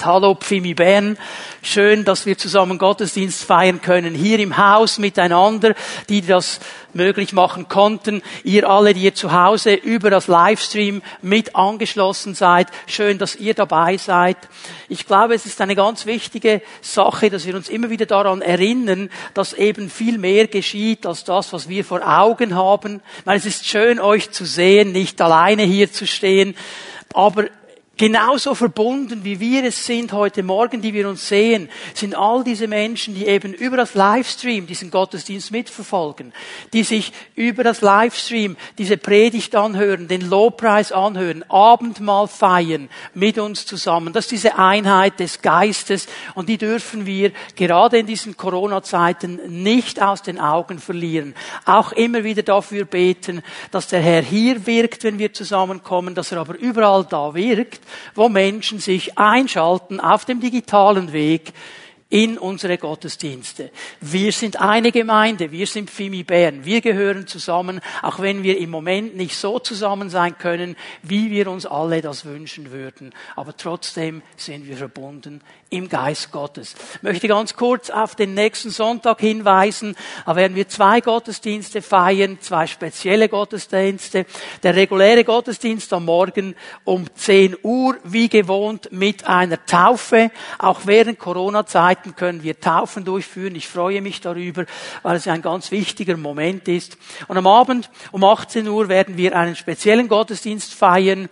Zeit. Hallo Pfimi Bern. Schön, dass wir zusammen Gottesdienst feiern können. Hier im Haus miteinander, die das möglich machen konnten. Ihr alle, die ihr zu Hause über das Livestream mit angeschlossen seid. Schön, dass ihr dabei seid. Ich glaube, es ist eine ganz wichtige Sache, dass wir uns immer wieder daran erinnern, dass eben viel mehr geschieht als das, was wir vor Augen haben. Ich meine, es ist schön, euch zu sehen, nicht alleine hier zu stehen. Aber Genauso verbunden wie wir es sind heute Morgen, die wir uns sehen, sind all diese Menschen, die eben über das Livestream diesen Gottesdienst mitverfolgen, die sich über das Livestream diese Predigt anhören, den Lobpreis anhören, Abendmahl feiern mit uns zusammen. Das ist diese Einheit des Geistes und die dürfen wir gerade in diesen Corona-Zeiten nicht aus den Augen verlieren. Auch immer wieder dafür beten, dass der Herr hier wirkt, wenn wir zusammenkommen, dass er aber überall da wirkt wo Menschen sich einschalten auf dem digitalen Weg in unsere Gottesdienste. Wir sind eine Gemeinde, wir sind Fimi Bern, wir gehören zusammen, auch wenn wir im Moment nicht so zusammen sein können, wie wir uns alle das wünschen würden. Aber trotzdem sind wir verbunden im Geist Gottes. Ich möchte ganz kurz auf den nächsten Sonntag hinweisen. Da werden wir zwei Gottesdienste feiern, zwei spezielle Gottesdienste. Der reguläre Gottesdienst am Morgen um 10 Uhr, wie gewohnt, mit einer Taufe. Auch während Corona-Zeiten können wir Taufen durchführen. Ich freue mich darüber, weil es ein ganz wichtiger Moment ist. Und am Abend um 18 Uhr werden wir einen speziellen Gottesdienst feiern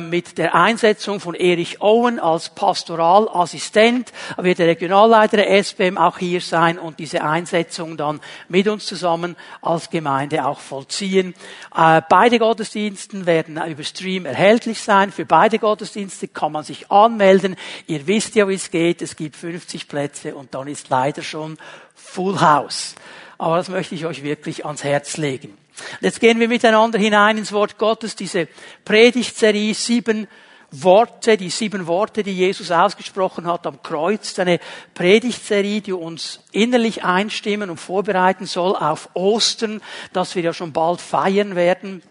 mit der Einsetzung von Erich Owen als Pastoralassistent. Wird der Regionalleiter der SBM auch hier sein und diese Einsetzung dann mit uns zusammen als Gemeinde auch vollziehen. Äh, beide Gottesdiensten werden über Stream erhältlich sein. Für beide Gottesdienste kann man sich anmelden. Ihr wisst ja, wie es geht. Es gibt 50 Plätze und dann ist leider schon Full House. Aber das möchte ich euch wirklich ans Herz legen. Jetzt gehen wir miteinander hinein ins Wort Gottes, diese Predigtserie, sieben Worte, die sieben Worte, die Jesus ausgesprochen hat am Kreuz, eine Predigtserie, die uns innerlich einstimmen und vorbereiten soll auf Ostern, das wir ja schon bald feiern werden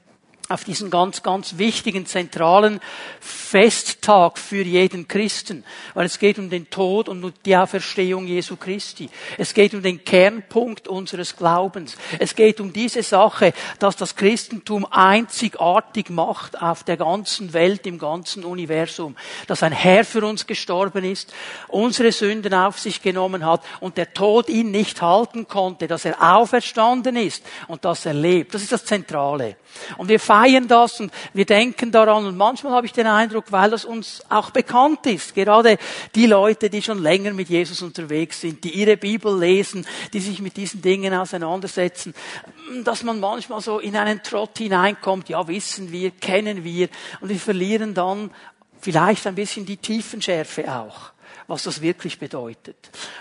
auf diesen ganz, ganz wichtigen, zentralen Festtag für jeden Christen. Weil es geht um den Tod und die Auferstehung Jesu Christi. Es geht um den Kernpunkt unseres Glaubens. Es geht um diese Sache, dass das Christentum einzigartig macht auf der ganzen Welt, im ganzen Universum. Dass ein Herr für uns gestorben ist, unsere Sünden auf sich genommen hat und der Tod ihn nicht halten konnte, dass er auferstanden ist und dass er lebt. Das ist das Zentrale. Und wir feiern das und wir denken daran. Und manchmal habe ich den Eindruck, weil das uns auch bekannt ist, gerade die Leute, die schon länger mit Jesus unterwegs sind, die ihre Bibel lesen, die sich mit diesen Dingen auseinandersetzen, dass man manchmal so in einen Trott hineinkommt, ja wissen wir, kennen wir. Und wir verlieren dann vielleicht ein bisschen die Tiefenschärfe auch was das wirklich bedeutet.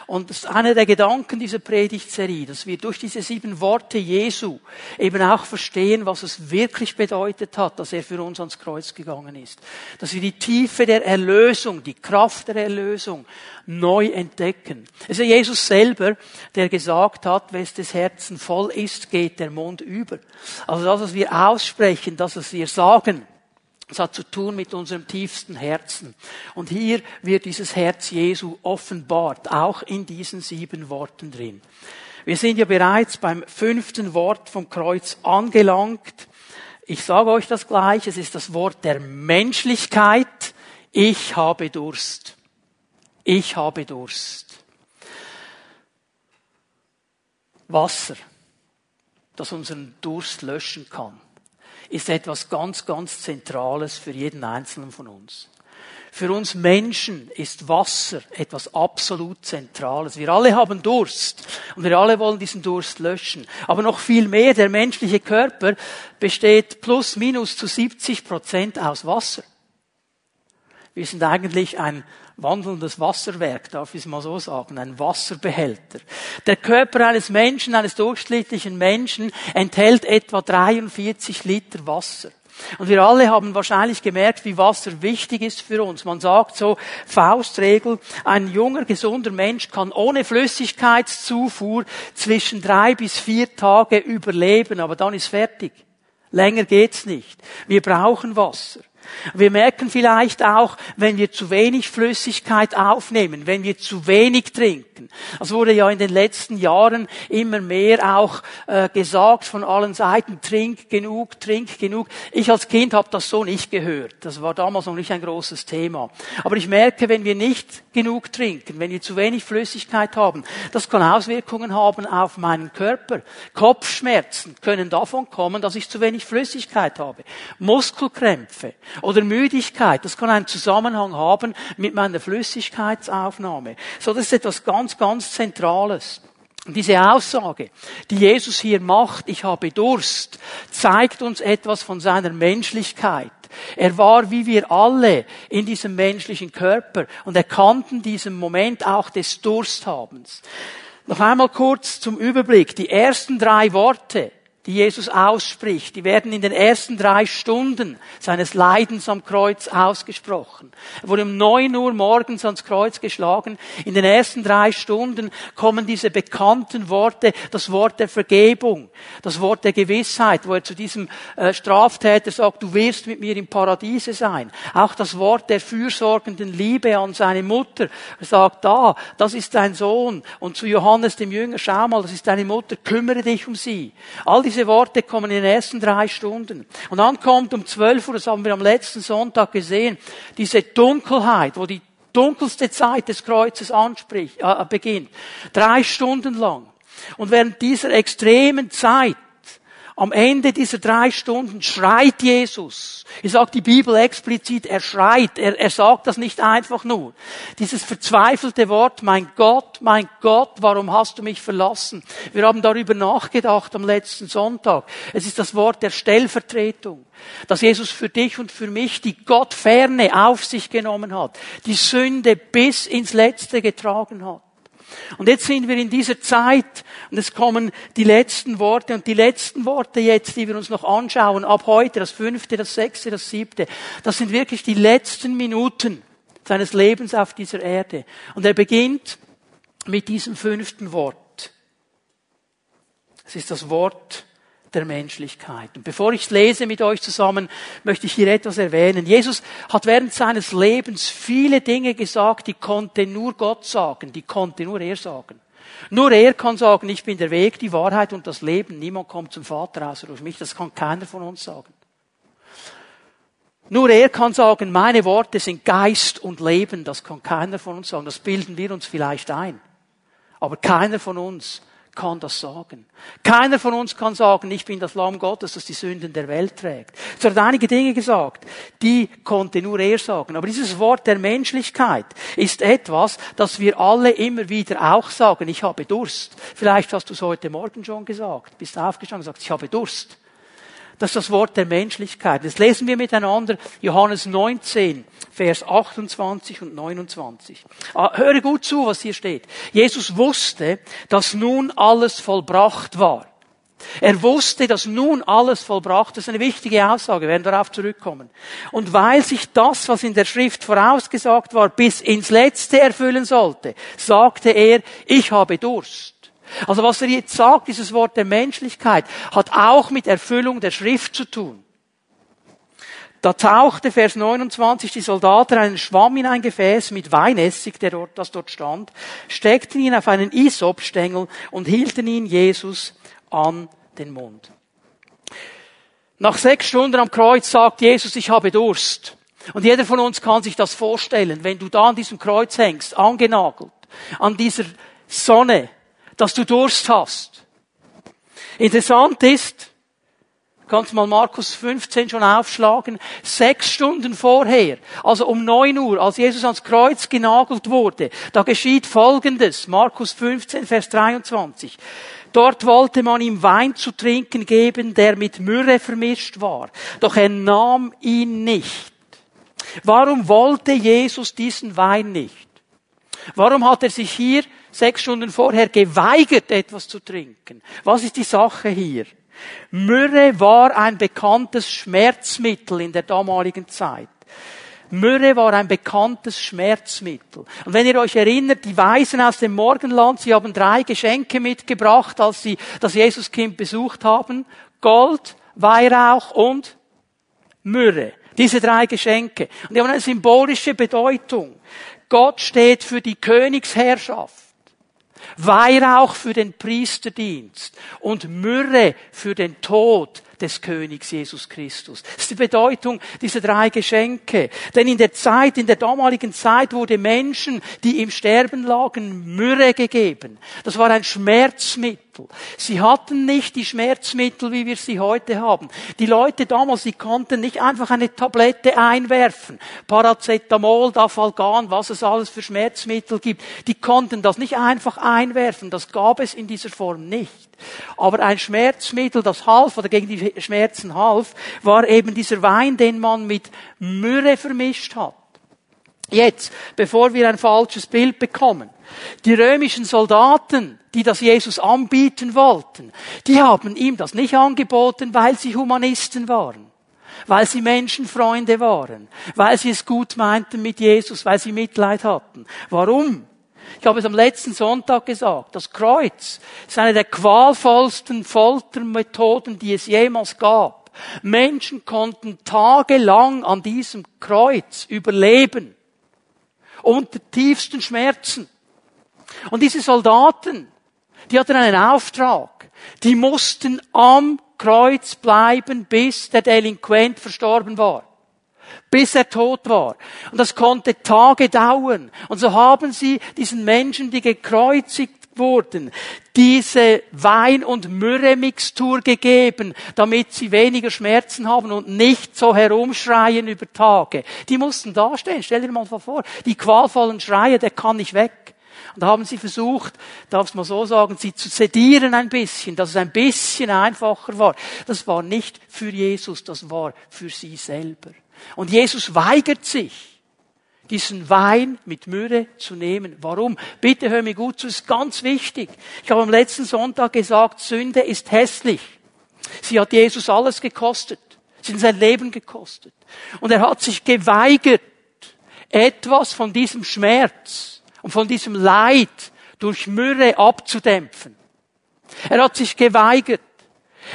Und das ist einer der Gedanken dieser Predigtserie, dass wir durch diese sieben Worte Jesu eben auch verstehen, was es wirklich bedeutet hat, dass er für uns ans Kreuz gegangen ist. Dass wir die Tiefe der Erlösung, die Kraft der Erlösung neu entdecken. Es ist Jesus selber, der gesagt hat, wenn es des Herzen voll ist, geht der Mund über. Also das, was wir aussprechen, das, was wir sagen, es hat zu tun mit unserem tiefsten Herzen. Und hier wird dieses Herz Jesu offenbart, auch in diesen sieben Worten drin. Wir sind ja bereits beim fünften Wort vom Kreuz angelangt. Ich sage euch das gleich, es ist das Wort der Menschlichkeit. Ich habe Durst. Ich habe Durst. Wasser, das unseren Durst löschen kann ist etwas ganz, ganz Zentrales für jeden Einzelnen von uns. Für uns Menschen ist Wasser etwas absolut Zentrales. Wir alle haben Durst und wir alle wollen diesen Durst löschen. Aber noch viel mehr, der menschliche Körper besteht plus minus zu 70 Prozent aus Wasser. Wir sind eigentlich ein wandelndes Wasserwerk, darf ich es mal so sagen, ein Wasserbehälter. Der Körper eines Menschen, eines durchschnittlichen Menschen, enthält etwa 43 Liter Wasser. Und wir alle haben wahrscheinlich gemerkt, wie Wasser wichtig ist für uns. Man sagt so, Faustregel, ein junger, gesunder Mensch kann ohne Flüssigkeitszufuhr zwischen drei bis vier Tage überleben, aber dann ist fertig. Länger geht's nicht. Wir brauchen Wasser. Wir merken vielleicht auch, wenn wir zu wenig Flüssigkeit aufnehmen, wenn wir zu wenig trinken. Es wurde ja in den letzten Jahren immer mehr auch äh, gesagt von allen Seiten, trink genug, trink genug. Ich als Kind habe das so nicht gehört. Das war damals noch nicht ein großes Thema. Aber ich merke, wenn wir nicht genug trinken, wenn wir zu wenig Flüssigkeit haben, das kann Auswirkungen haben auf meinen Körper. Kopfschmerzen können davon kommen, dass ich zu wenig Flüssigkeit habe. Muskelkrämpfe oder Müdigkeit, das kann einen Zusammenhang haben mit meiner Flüssigkeitsaufnahme. So, das ist etwas ganz, ganz Zentrales. Diese Aussage, die Jesus hier macht, ich habe Durst, zeigt uns etwas von seiner Menschlichkeit. Er war wie wir alle in diesem menschlichen Körper und er kannte diesen Moment auch des Dursthabens. Noch einmal kurz zum Überblick. Die ersten drei Worte, die Jesus ausspricht, die werden in den ersten drei Stunden seines Leidens am Kreuz ausgesprochen. Er wurde um neun Uhr morgens ans Kreuz geschlagen. In den ersten drei Stunden kommen diese bekannten Worte, das Wort der Vergebung, das Wort der Gewissheit, wo er zu diesem äh, Straftäter sagt, du wirst mit mir im Paradiese sein. Auch das Wort der fürsorgenden Liebe an seine Mutter. Er sagt, da, das ist dein Sohn. Und zu Johannes dem Jünger, schau mal, das ist deine Mutter, kümmere dich um sie. All diese Worte kommen in den ersten drei Stunden. Und dann kommt um zwölf Uhr, das haben wir am letzten Sonntag gesehen, diese Dunkelheit, wo die dunkelste Zeit des Kreuzes anspricht, äh, beginnt. Drei Stunden lang. Und während dieser extremen Zeit am Ende dieser drei Stunden schreit Jesus. Ich sagt die Bibel explizit, er schreit. Er, er sagt das nicht einfach nur. Dieses verzweifelte Wort, mein Gott, mein Gott, warum hast du mich verlassen? Wir haben darüber nachgedacht am letzten Sonntag. Es ist das Wort der Stellvertretung, dass Jesus für dich und für mich die Gottferne auf sich genommen hat, die Sünde bis ins Letzte getragen hat. Und jetzt sind wir in dieser Zeit und es kommen die letzten Worte und die letzten Worte jetzt, die wir uns noch anschauen, ab heute, das fünfte, das sechste, das siebte, das sind wirklich die letzten Minuten seines Lebens auf dieser Erde. Und er beginnt mit diesem fünften Wort. Es ist das Wort der Menschlichkeit. Und bevor ich es lese mit euch zusammen, möchte ich hier etwas erwähnen. Jesus hat während seines Lebens viele Dinge gesagt, die konnte nur Gott sagen, die konnte nur er sagen. Nur er kann sagen, ich bin der Weg, die Wahrheit und das Leben. Niemand kommt zum Vater außer durch mich. Das kann keiner von uns sagen. Nur er kann sagen, meine Worte sind Geist und Leben. Das kann keiner von uns sagen. Das bilden wir uns vielleicht ein. Aber keiner von uns kann das sagen. Keiner von uns kann sagen, ich bin das Lamm Gottes, das die Sünden der Welt trägt. Es hat einige Dinge gesagt, die konnte nur er sagen. Aber dieses Wort der Menschlichkeit ist etwas, das wir alle immer wieder auch sagen. Ich habe Durst. Vielleicht hast du es heute Morgen schon gesagt. Bist aufgestanden und sagst, ich habe Durst. Das ist das Wort der Menschlichkeit. Jetzt lesen wir miteinander Johannes 19, Vers 28 und 29. Ah, höre gut zu, was hier steht. Jesus wusste, dass nun alles vollbracht war. Er wusste, dass nun alles vollbracht ist. Eine wichtige Aussage, wir werden darauf zurückkommen. Und weil sich das, was in der Schrift vorausgesagt war, bis ins Letzte erfüllen sollte, sagte er, ich habe Durst. Also was er jetzt sagt, dieses Wort der Menschlichkeit, hat auch mit Erfüllung der Schrift zu tun. Da tauchte, Vers 29, die Soldaten einen Schwamm in ein Gefäß mit Weinessig, der dort, das dort stand, steckten ihn auf einen Isopstängel und hielten ihn Jesus an den Mund. Nach sechs Stunden am Kreuz sagt Jesus, ich habe Durst. Und jeder von uns kann sich das vorstellen, wenn du da an diesem Kreuz hängst, angenagelt, an dieser Sonne, dass du Durst hast. Interessant ist, kannst mal Markus 15 schon aufschlagen, sechs Stunden vorher, also um neun Uhr, als Jesus ans Kreuz genagelt wurde, da geschieht Folgendes, Markus 15, Vers 23. Dort wollte man ihm Wein zu trinken geben, der mit Myrrhe vermischt war, doch er nahm ihn nicht. Warum wollte Jesus diesen Wein nicht? Warum hat er sich hier sechs Stunden vorher geweigert, etwas zu trinken. Was ist die Sache hier? Myrrhe war ein bekanntes Schmerzmittel in der damaligen Zeit. Myrrhe war ein bekanntes Schmerzmittel. Und wenn ihr euch erinnert, die Weisen aus dem Morgenland, sie haben drei Geschenke mitgebracht, als sie das Jesuskind besucht haben. Gold, Weihrauch und Myrrhe. Diese drei Geschenke. Und die haben eine symbolische Bedeutung. Gott steht für die Königsherrschaft. Weihrauch für den Priesterdienst und Myrrhe für den Tod des Königs Jesus Christus. Das ist die Bedeutung dieser drei Geschenke. Denn in der Zeit, in der damaligen Zeit wurde Menschen, die im Sterben lagen, Myrrhe gegeben. Das war ein Schmerzmittel. Sie hatten nicht die Schmerzmittel, wie wir sie heute haben. Die Leute damals, sie konnten nicht einfach eine Tablette einwerfen. Paracetamol, Dafalgan, was es alles für Schmerzmittel gibt. Die konnten das nicht einfach einwerfen. Das gab es in dieser Form nicht. Aber ein Schmerzmittel, das half oder gegen die Schmerzen half, war eben dieser Wein, den man mit Myrrhe vermischt hat. Jetzt, bevor wir ein falsches Bild bekommen. Die römischen Soldaten, die das Jesus anbieten wollten, die haben ihm das nicht angeboten, weil sie Humanisten waren, weil sie Menschenfreunde waren, weil sie es gut meinten mit Jesus, weil sie Mitleid hatten. Warum? Ich habe es am letzten Sonntag gesagt. Das Kreuz ist eine der qualvollsten Foltermethoden, die es jemals gab. Menschen konnten tagelang an diesem Kreuz überleben. Unter tiefsten Schmerzen. Und diese Soldaten, die hatten einen Auftrag. Die mussten am Kreuz bleiben, bis der Delinquent verstorben war bis er tot war. Und das konnte Tage dauern. Und so haben sie diesen Menschen, die gekreuzigt wurden, diese Wein- und Myrrhe-Mixtur gegeben, damit sie weniger Schmerzen haben und nicht so herumschreien über Tage. Die mussten dastehen. Stell dir mal vor, die qualvollen Schreie, der kann nicht weg. Und da haben sie versucht, darf es mal so sagen, sie zu sedieren ein bisschen, dass es ein bisschen einfacher war. Das war nicht für Jesus, das war für sie selber. Und Jesus weigert sich, diesen Wein mit Myrrhe zu nehmen. Warum? Bitte hör mir gut zu, ist ganz wichtig. Ich habe am letzten Sonntag gesagt, Sünde ist hässlich. Sie hat Jesus alles gekostet. Sie hat sein Leben gekostet. Und er hat sich geweigert, etwas von diesem Schmerz und von diesem Leid durch Myrrhe abzudämpfen. Er hat sich geweigert.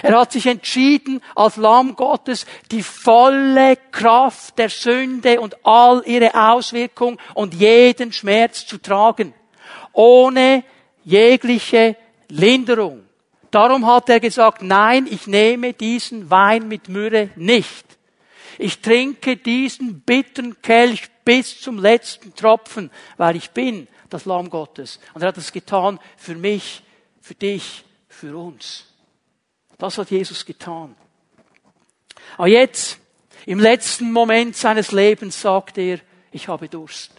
Er hat sich entschieden, als Lamm Gottes die volle Kraft der Sünde und all ihre Auswirkungen und jeden Schmerz zu tragen. Ohne jegliche Linderung. Darum hat er gesagt, nein, ich nehme diesen Wein mit Myrrhe nicht. Ich trinke diesen bitteren Kelch bis zum letzten Tropfen, weil ich bin das Lamm Gottes. Und er hat es getan für mich, für dich, für uns. Das hat Jesus getan. Aber jetzt, im letzten Moment seines Lebens, sagt er, ich habe Durst.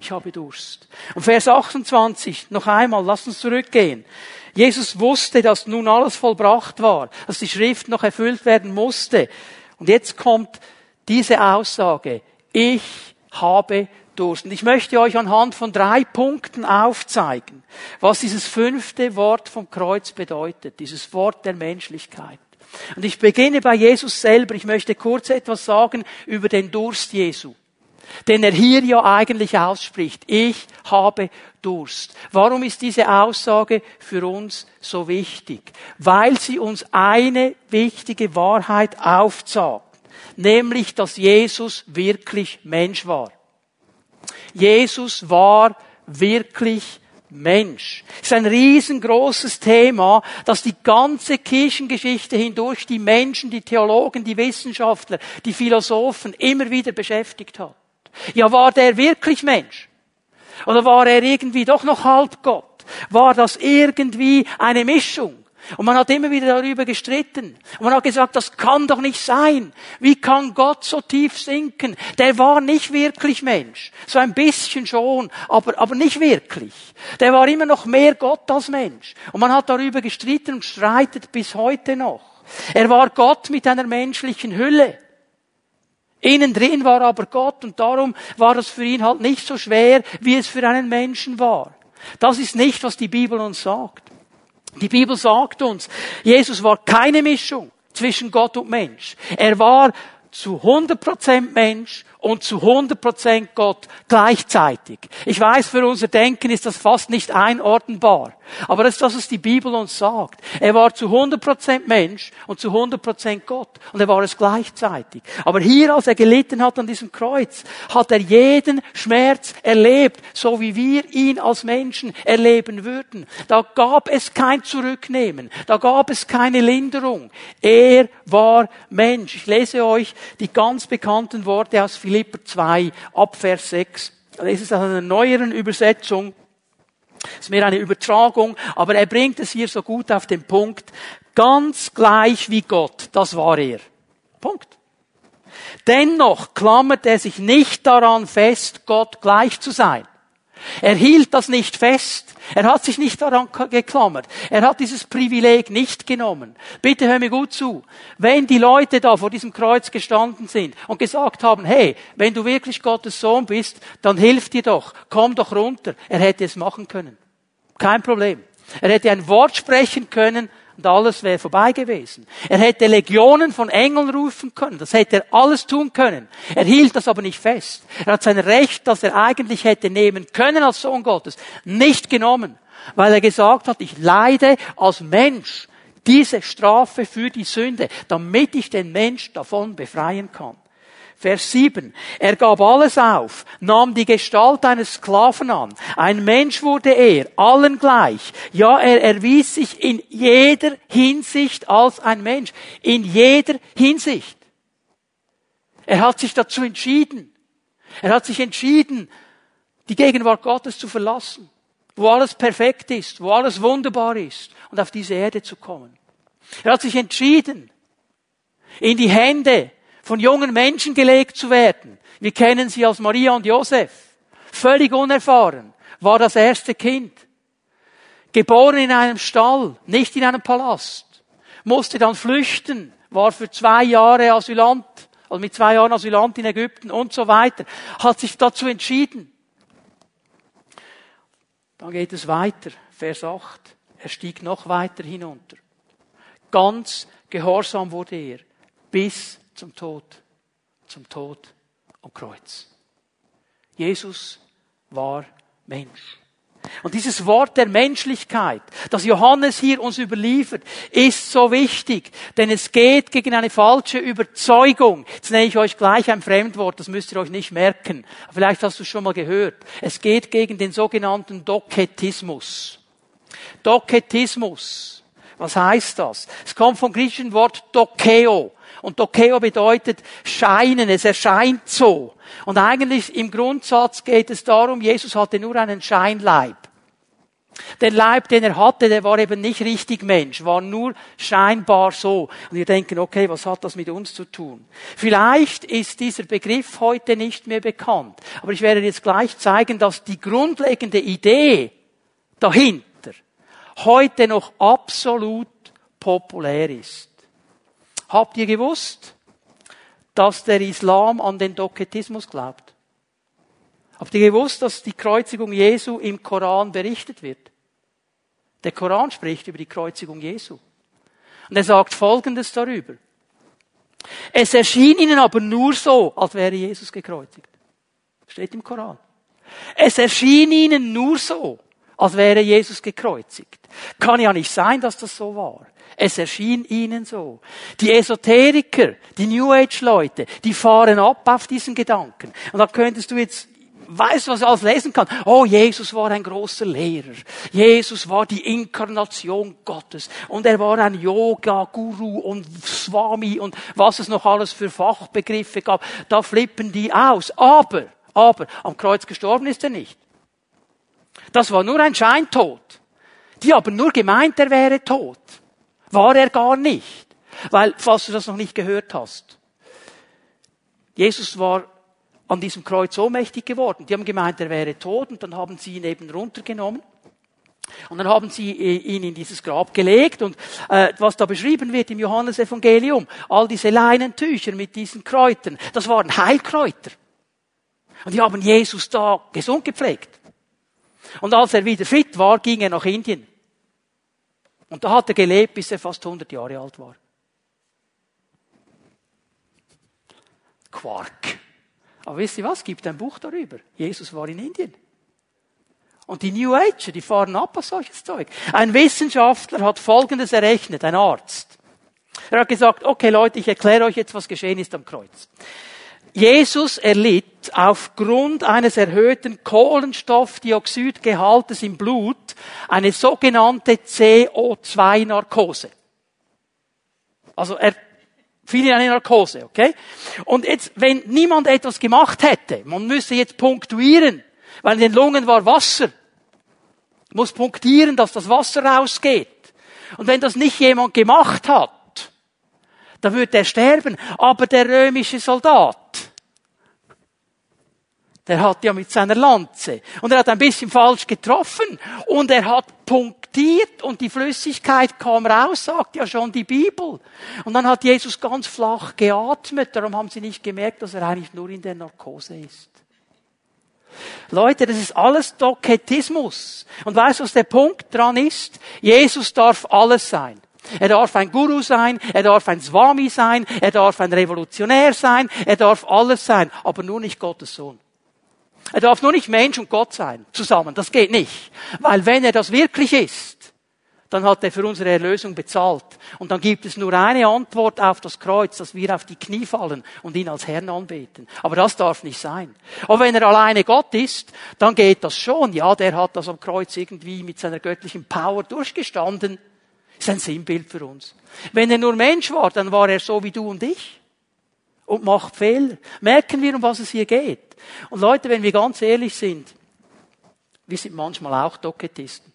Ich habe Durst. Und Vers 28, noch einmal, lass uns zurückgehen. Jesus wusste, dass nun alles vollbracht war, dass die Schrift noch erfüllt werden musste. Und jetzt kommt diese Aussage, ich habe Durst. Und ich möchte euch anhand von drei Punkten aufzeigen, was dieses fünfte Wort vom Kreuz bedeutet, dieses Wort der Menschlichkeit. Und ich beginne bei Jesus selber. Ich möchte kurz etwas sagen über den Durst Jesu. Den er hier ja eigentlich ausspricht. Ich habe Durst. Warum ist diese Aussage für uns so wichtig? Weil sie uns eine wichtige Wahrheit aufzeigt. Nämlich, dass Jesus wirklich Mensch war. Jesus war wirklich Mensch. Das ist ein riesengroßes Thema, das die ganze Kirchengeschichte hindurch die Menschen, die Theologen, die Wissenschaftler, die Philosophen immer wieder beschäftigt hat. Ja, war der wirklich Mensch? Oder war er irgendwie doch noch halb Gott? War das irgendwie eine Mischung? Und man hat immer wieder darüber gestritten. Und man hat gesagt, das kann doch nicht sein. Wie kann Gott so tief sinken? Der war nicht wirklich Mensch. So ein bisschen schon, aber, aber nicht wirklich. Der war immer noch mehr Gott als Mensch. Und man hat darüber gestritten und streitet bis heute noch. Er war Gott mit einer menschlichen Hülle. Innen drin war aber Gott und darum war das für ihn halt nicht so schwer, wie es für einen Menschen war. Das ist nicht, was die Bibel uns sagt. Die Bibel sagt uns, Jesus war keine Mischung zwischen Gott und Mensch. Er war zu 100% Mensch und zu 100% Gott gleichzeitig. Ich weiß, für unser Denken ist das fast nicht einordnbar. Aber das ist das, was die Bibel uns sagt. Er war zu 100% Mensch und zu 100% Gott. Und er war es gleichzeitig. Aber hier, als er gelitten hat an diesem Kreuz, hat er jeden Schmerz erlebt, so wie wir ihn als Menschen erleben würden. Da gab es kein Zurücknehmen. Da gab es keine Linderung. Er war Mensch. Ich lese euch die ganz bekannten Worte aus Philipper 2 ab Vers 6. Ich lese es aus einer neueren Übersetzung. Das ist mehr eine Übertragung, aber er bringt es hier so gut auf den Punkt. Ganz gleich wie Gott, das war er. Punkt. Dennoch klammert er sich nicht daran fest, Gott gleich zu sein. Er hielt das nicht fest. Er hat sich nicht daran geklammert. Er hat dieses Privileg nicht genommen. Bitte hör mir gut zu. Wenn die Leute da vor diesem Kreuz gestanden sind und gesagt haben, hey, wenn du wirklich Gottes Sohn bist, dann hilf dir doch, komm doch runter. Er hätte es machen können. Kein Problem. Er hätte ein Wort sprechen können, und alles wäre vorbei gewesen. Er hätte Legionen von Engeln rufen können, das hätte er alles tun können. Er hielt das aber nicht fest. Er hat sein Recht, das er eigentlich hätte nehmen können als Sohn Gottes, nicht genommen, weil er gesagt hat, ich leide als Mensch diese Strafe für die Sünde, damit ich den Mensch davon befreien kann. Vers 7. Er gab alles auf, nahm die Gestalt eines Sklaven an. Ein Mensch wurde er, allen gleich. Ja, er erwies sich in jeder Hinsicht als ein Mensch. In jeder Hinsicht. Er hat sich dazu entschieden. Er hat sich entschieden, die Gegenwart Gottes zu verlassen, wo alles perfekt ist, wo alles wunderbar ist und auf diese Erde zu kommen. Er hat sich entschieden, in die Hände von jungen Menschen gelegt zu werden. Wir kennen sie als Maria und Josef. Völlig unerfahren. War das erste Kind. Geboren in einem Stall, nicht in einem Palast. Musste dann flüchten. War für zwei Jahre Asylant, also mit zwei Jahren Asylant in Ägypten und so weiter. Hat sich dazu entschieden. Dann geht es weiter. Vers 8. Er stieg noch weiter hinunter. Ganz gehorsam wurde er bis zum Tod, zum Tod am Kreuz. Jesus war Mensch. Und dieses Wort der Menschlichkeit, das Johannes hier uns überliefert, ist so wichtig, denn es geht gegen eine falsche Überzeugung. Jetzt nenne ich euch gleich ein Fremdwort, das müsst ihr euch nicht merken. Vielleicht hast du es schon mal gehört. Es geht gegen den sogenannten Doketismus. Doketismus. Was heißt das? Es kommt vom griechischen Wort dokeo. Und Dokeo bedeutet scheinen, es erscheint so. Und eigentlich im Grundsatz geht es darum, Jesus hatte nur einen Scheinleib. Der Leib, den er hatte, der war eben nicht richtig Mensch, war nur scheinbar so. Und wir denken, okay, was hat das mit uns zu tun? Vielleicht ist dieser Begriff heute nicht mehr bekannt. Aber ich werde jetzt gleich zeigen, dass die grundlegende Idee dahinter heute noch absolut populär ist. Habt ihr gewusst, dass der Islam an den Doketismus glaubt? Habt ihr gewusst, dass die Kreuzigung Jesu im Koran berichtet wird? Der Koran spricht über die Kreuzigung Jesu. Und er sagt Folgendes darüber. Es erschien ihnen aber nur so, als wäre Jesus gekreuzigt. Steht im Koran. Es erschien ihnen nur so, als wäre Jesus gekreuzigt. Kann ja nicht sein, dass das so war. Es erschien ihnen so. Die Esoteriker, die New Age Leute, die fahren ab auf diesen Gedanken. Und da könntest du jetzt weißt du, was ich alles lesen kann? Oh, Jesus war ein großer Lehrer. Jesus war die Inkarnation Gottes. Und er war ein Yoga-Guru und Swami und was es noch alles für Fachbegriffe gab. Da flippen die aus. Aber, aber, am Kreuz gestorben ist er nicht. Das war nur ein Scheintod. Die haben nur gemeint, er wäre tot. War er gar nicht. Weil, falls du das noch nicht gehört hast, Jesus war an diesem Kreuz ohnmächtig geworden. Die haben gemeint, er wäre tot und dann haben sie ihn eben runtergenommen. Und dann haben sie ihn in dieses Grab gelegt und äh, was da beschrieben wird im Johannesevangelium, all diese Leinentücher mit diesen Kräutern, das waren Heilkräuter. Und die haben Jesus da gesund gepflegt. Und als er wieder fit war, ging er nach Indien. Und da hat er gelebt, bis er fast 100 Jahre alt war. Quark. Aber wisst ihr was? Gibt ein Buch darüber. Jesus war in Indien. Und die New Ager, die fahren ab auf solches Zeug. Ein Wissenschaftler hat Folgendes errechnet, ein Arzt. Er hat gesagt, okay Leute, ich erkläre euch jetzt, was geschehen ist am Kreuz. Jesus erlitt aufgrund eines erhöhten Kohlenstoffdioxidgehaltes im Blut eine sogenannte CO2-Narkose. Also er fiel in eine Narkose, okay? Und jetzt, wenn niemand etwas gemacht hätte, man müsste jetzt punktuieren, weil in den Lungen war Wasser, muss punktieren, dass das Wasser rausgeht. Und wenn das nicht jemand gemacht hat, dann würde er sterben. Aber der römische Soldat, der hat ja mit seiner Lanze. Und er hat ein bisschen falsch getroffen. Und er hat punktiert und die Flüssigkeit kam raus, sagt ja schon die Bibel. Und dann hat Jesus ganz flach geatmet. Darum haben sie nicht gemerkt, dass er eigentlich nur in der Narkose ist. Leute, das ist alles Doketismus. Und weißt du, was der Punkt dran ist? Jesus darf alles sein. Er darf ein Guru sein, er darf ein Swami sein, er darf ein Revolutionär sein, er darf alles sein, aber nur nicht Gottes Sohn. Er darf nur nicht Mensch und Gott sein, zusammen. Das geht nicht. Weil wenn er das wirklich ist, dann hat er für unsere Erlösung bezahlt. Und dann gibt es nur eine Antwort auf das Kreuz, dass wir auf die Knie fallen und ihn als Herrn anbeten. Aber das darf nicht sein. Aber wenn er alleine Gott ist, dann geht das schon. Ja, der hat das am Kreuz irgendwie mit seiner göttlichen Power durchgestanden. Ist ein Sinnbild für uns. Wenn er nur Mensch war, dann war er so wie du und ich. Und macht Fehler. Merken wir, um was es hier geht. Und Leute, wenn wir ganz ehrlich sind, wir sind manchmal auch Doketisten.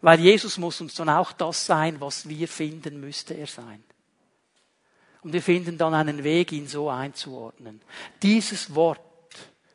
Weil Jesus muss uns dann auch das sein, was wir finden, müsste er sein. Und wir finden dann einen Weg, ihn so einzuordnen. Dieses Wort,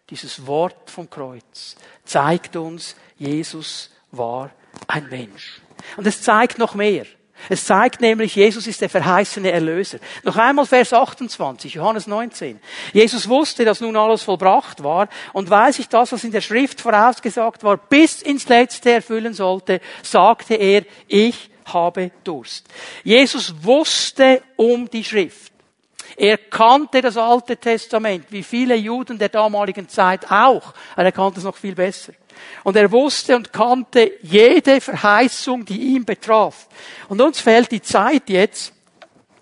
dieses Wort vom Kreuz zeigt uns, Jesus war ein Mensch. Und es zeigt noch mehr. Es zeigt nämlich, Jesus ist der verheißene Erlöser. Noch einmal Vers 28, Johannes 19. Jesus wusste, dass nun alles vollbracht war und weil sich das, was in der Schrift vorausgesagt war, bis ins Letzte erfüllen sollte, sagte er, ich habe Durst. Jesus wusste um die Schrift. Er kannte das Alte Testament, wie viele Juden der damaligen Zeit auch. Er kannte es noch viel besser. Und er wusste und kannte jede Verheißung, die ihn betraf. Und uns fehlt die Zeit jetzt,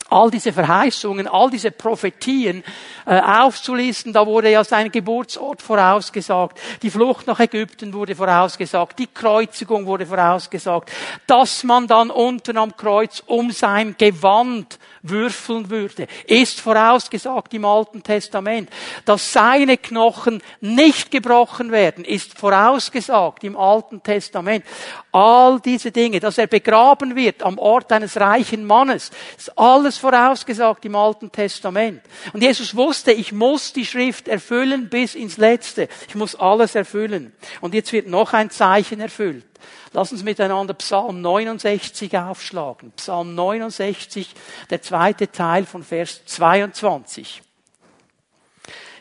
all diese Verheißungen, all diese Prophetien äh, aufzulisten. Da wurde ja sein Geburtsort vorausgesagt, die Flucht nach Ägypten wurde vorausgesagt, die Kreuzigung wurde vorausgesagt, dass man dann unten am Kreuz um sein Gewand würfeln würde, ist vorausgesagt im Alten Testament. Dass seine Knochen nicht gebrochen werden, ist vorausgesagt im Alten Testament. All diese Dinge, dass er begraben wird am Ort eines reichen Mannes, ist alles vorausgesagt im Alten Testament. Und Jesus wusste, ich muss die Schrift erfüllen bis ins Letzte. Ich muss alles erfüllen. Und jetzt wird noch ein Zeichen erfüllt. Lass uns miteinander Psalm 69 aufschlagen. Psalm 69, der zweite Teil von Vers 22.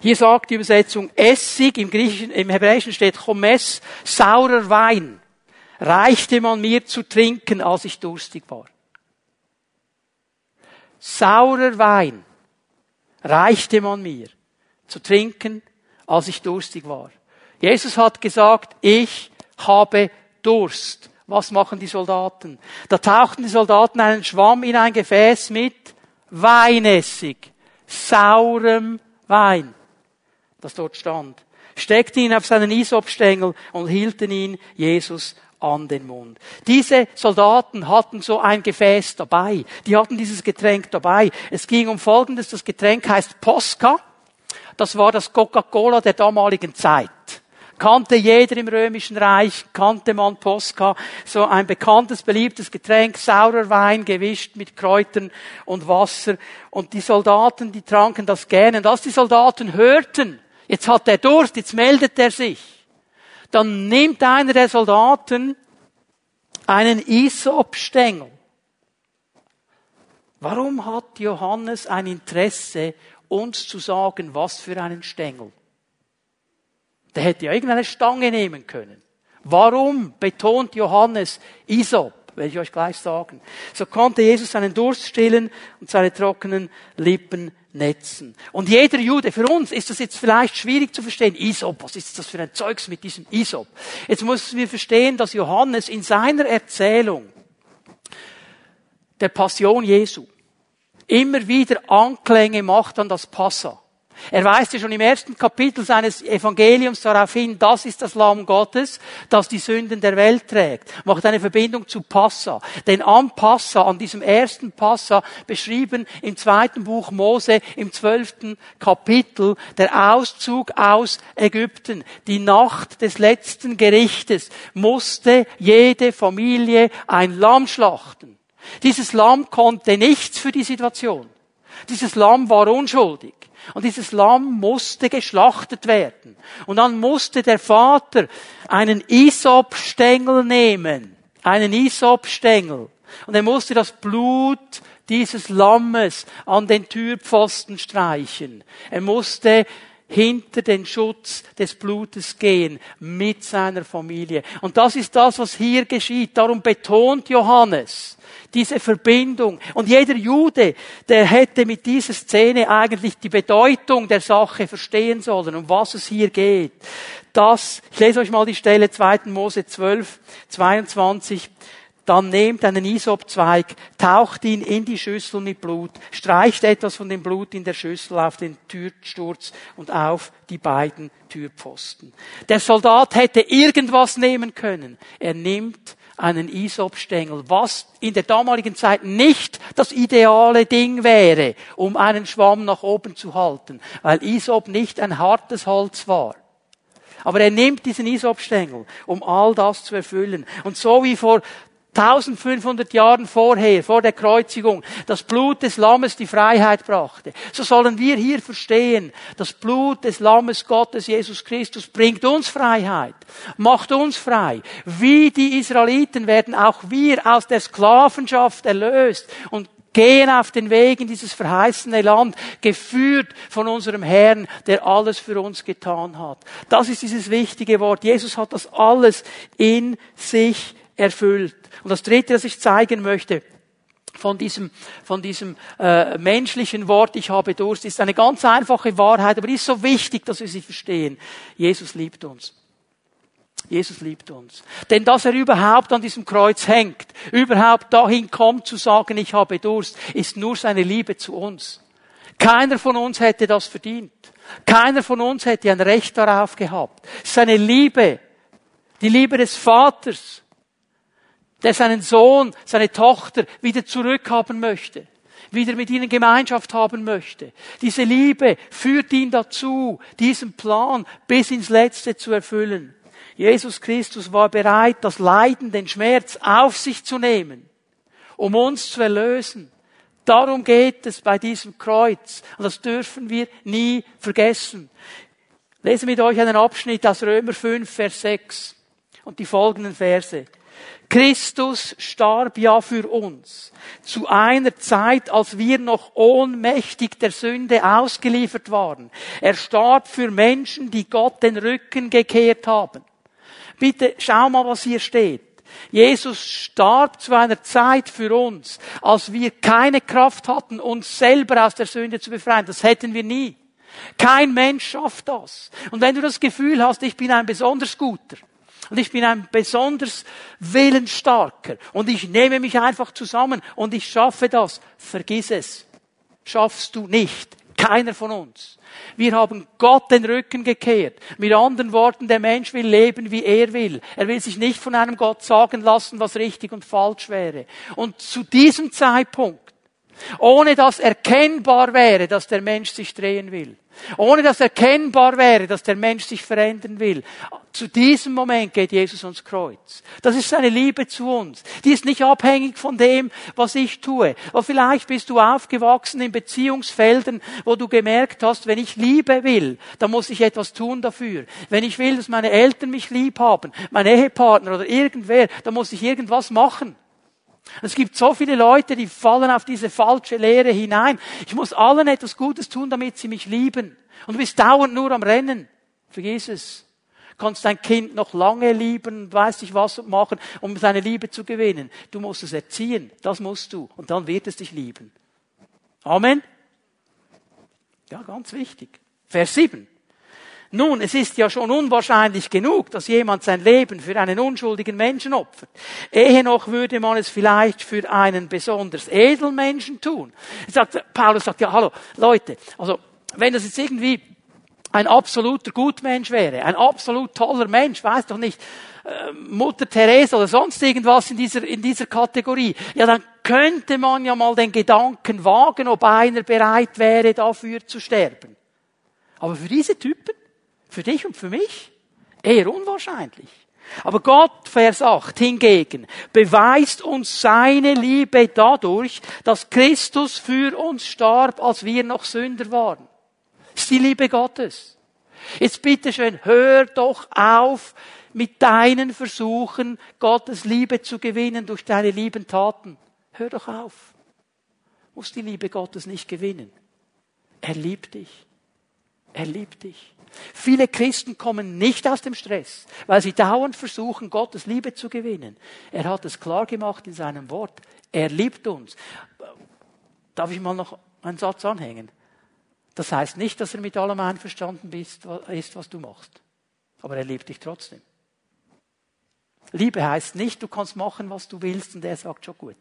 Hier sagt die Übersetzung Essig, im, Griechischen, im Hebräischen steht Chomes, saurer Wein, reichte man mir zu trinken, als ich durstig war. Saurer Wein reichte man mir zu trinken, als ich durstig war. Jesus hat gesagt, ich habe Durst. Was machen die Soldaten? Da tauchten die Soldaten einen Schwamm in ein Gefäß mit Weinessig, saurem Wein, das dort stand, steckten ihn auf seinen Isopstängel und hielten ihn Jesus an den Mund. Diese Soldaten hatten so ein Gefäß dabei. Die hatten dieses Getränk dabei. Es ging um Folgendes. Das Getränk heißt Posca. Das war das Coca-Cola der damaligen Zeit. Kannte jeder im Römischen Reich, kannte man Posca, so ein bekanntes, beliebtes Getränk, saurer Wein gewischt mit Kräutern und Wasser. Und die Soldaten, die tranken das gerne. Und als die Soldaten hörten, jetzt hat er Durst, jetzt meldet er sich, dann nimmt einer der Soldaten einen Isopstängel. Warum hat Johannes ein Interesse, uns zu sagen, was für einen Stängel? Der hätte ja irgendeine Stange nehmen können. Warum betont Johannes Isop? werde ich euch gleich sagen. So konnte Jesus seinen Durst stillen und seine trockenen Lippen netzen. Und jeder Jude, für uns ist das jetzt vielleicht schwierig zu verstehen. Isop, was ist das für ein Zeugs mit diesem Isop? Jetzt müssen wir verstehen, dass Johannes in seiner Erzählung der Passion Jesu immer wieder Anklänge macht an das Passa. Er weist ja schon im ersten Kapitel seines Evangeliums darauf hin, das ist das Lamm Gottes, das die Sünden der Welt trägt. Macht eine Verbindung zu Passa. Denn am Passa, an diesem ersten Passa, beschrieben im zweiten Buch Mose, im zwölften Kapitel, der Auszug aus Ägypten. Die Nacht des letzten Gerichtes musste jede Familie ein Lamm schlachten. Dieses Lamm konnte nichts für die Situation. Dieses Lamm war unschuldig. Und dieses Lamm musste geschlachtet werden. Und dann musste der Vater einen Isopstängel nehmen. Einen Isopstängel. Und er musste das Blut dieses Lammes an den Türpfosten streichen. Er musste hinter den Schutz des Blutes gehen mit seiner Familie. Und das ist das, was hier geschieht. Darum betont Johannes diese Verbindung. Und jeder Jude, der hätte mit dieser Szene eigentlich die Bedeutung der Sache verstehen sollen, um was es hier geht. Das, ich lese euch mal die Stelle 2. Mose 12, 22 dann nehmt einen Isopzweig, taucht ihn in die Schüssel mit Blut, streicht etwas von dem Blut in der Schüssel auf den Türsturz und auf die beiden Türpfosten. Der Soldat hätte irgendwas nehmen können. Er nimmt einen Isopstängel, was in der damaligen Zeit nicht das ideale Ding wäre, um einen Schwamm nach oben zu halten, weil Isop nicht ein hartes Holz war. Aber er nimmt diesen Isopstängel, um all das zu erfüllen. Und so wie vor 1500 Jahren vorher, vor der Kreuzigung, das Blut des Lammes die Freiheit brachte. So sollen wir hier verstehen, das Blut des Lammes Gottes, Jesus Christus, bringt uns Freiheit, macht uns frei. Wie die Israeliten werden auch wir aus der Sklavenschaft erlöst und gehen auf den Weg in dieses verheißene Land, geführt von unserem Herrn, der alles für uns getan hat. Das ist dieses wichtige Wort. Jesus hat das alles in sich erfüllt. Und das Dritte, das ich zeigen möchte, von diesem, von diesem äh, menschlichen Wort, ich habe Durst, ist eine ganz einfache Wahrheit, aber ist so wichtig, dass wir sie verstehen. Jesus liebt uns. Jesus liebt uns. Denn dass er überhaupt an diesem Kreuz hängt, überhaupt dahin kommt zu sagen, ich habe Durst, ist nur seine Liebe zu uns. Keiner von uns hätte das verdient. Keiner von uns hätte ein Recht darauf gehabt. Seine Liebe, die Liebe des Vaters, der seinen Sohn, seine Tochter wieder zurückhaben möchte, wieder mit ihnen Gemeinschaft haben möchte. Diese Liebe führt ihn dazu, diesen Plan bis ins Letzte zu erfüllen. Jesus Christus war bereit, das Leiden, den Schmerz auf sich zu nehmen, um uns zu erlösen. Darum geht es bei diesem Kreuz. Und das dürfen wir nie vergessen. Lese mit euch einen Abschnitt aus Römer 5, Vers 6 und die folgenden Verse. Christus starb ja für uns zu einer Zeit, als wir noch ohnmächtig der Sünde ausgeliefert waren. Er starb für Menschen, die Gott den Rücken gekehrt haben. Bitte schau mal, was hier steht. Jesus starb zu einer Zeit für uns, als wir keine Kraft hatten, uns selber aus der Sünde zu befreien. Das hätten wir nie. Kein Mensch schafft das. Und wenn du das Gefühl hast, ich bin ein besonders guter, und ich bin ein besonders willensstarker. Und ich nehme mich einfach zusammen und ich schaffe das. Vergiss es. Schaffst du nicht. Keiner von uns. Wir haben Gott den Rücken gekehrt. Mit anderen Worten, der Mensch will leben, wie er will. Er will sich nicht von einem Gott sagen lassen, was richtig und falsch wäre. Und zu diesem Zeitpunkt, ohne dass erkennbar wäre, dass der Mensch sich drehen will, ohne dass erkennbar wäre, dass der Mensch sich verändern will. Zu diesem Moment geht Jesus ans Kreuz. Das ist seine Liebe zu uns. Die ist nicht abhängig von dem, was ich tue. Aber vielleicht bist du aufgewachsen in Beziehungsfeldern, wo du gemerkt hast, wenn ich Liebe will, dann muss ich etwas tun dafür. Wenn ich will, dass meine Eltern mich lieb haben, mein Ehepartner oder irgendwer, dann muss ich irgendwas machen. Es gibt so viele Leute, die fallen auf diese falsche Lehre hinein. Ich muss allen etwas Gutes tun, damit sie mich lieben. Und du bist dauernd nur am Rennen. Vergiss es. kannst dein Kind noch lange lieben, weiß nicht was machen, um seine Liebe zu gewinnen. Du musst es erziehen. Das musst du. Und dann wird es dich lieben. Amen. Ja, ganz wichtig. Vers 7. Nun, es ist ja schon unwahrscheinlich genug, dass jemand sein Leben für einen unschuldigen Menschen opfert. Ehe noch würde man es vielleicht für einen besonders edlen Menschen tun. Sagt, Paulus sagt, ja, hallo, Leute, also, wenn das jetzt irgendwie ein absoluter Gutmensch wäre, ein absolut toller Mensch, weiß doch nicht, äh, Mutter Teresa oder sonst irgendwas in dieser, in dieser Kategorie, ja, dann könnte man ja mal den Gedanken wagen, ob einer bereit wäre, dafür zu sterben. Aber für diese Typen, für dich und für mich? Eher unwahrscheinlich. Aber Gott, Vers 8, hingegen, beweist uns seine Liebe dadurch, dass Christus für uns starb, als wir noch Sünder waren. Das ist die Liebe Gottes. Jetzt bitteschön, hör doch auf mit deinen Versuchen, Gottes Liebe zu gewinnen durch deine lieben Taten. Hör doch auf. Du musst die Liebe Gottes nicht gewinnen. Er liebt dich. Er liebt dich. Viele Christen kommen nicht aus dem Stress, weil sie dauernd versuchen, Gottes Liebe zu gewinnen. Er hat es klar gemacht in seinem Wort. Er liebt uns. Darf ich mal noch einen Satz anhängen? Das heißt nicht, dass er mit allem einverstanden ist, was du machst. Aber er liebt dich trotzdem. Liebe heißt nicht, du kannst machen, was du willst und er sagt schon gut.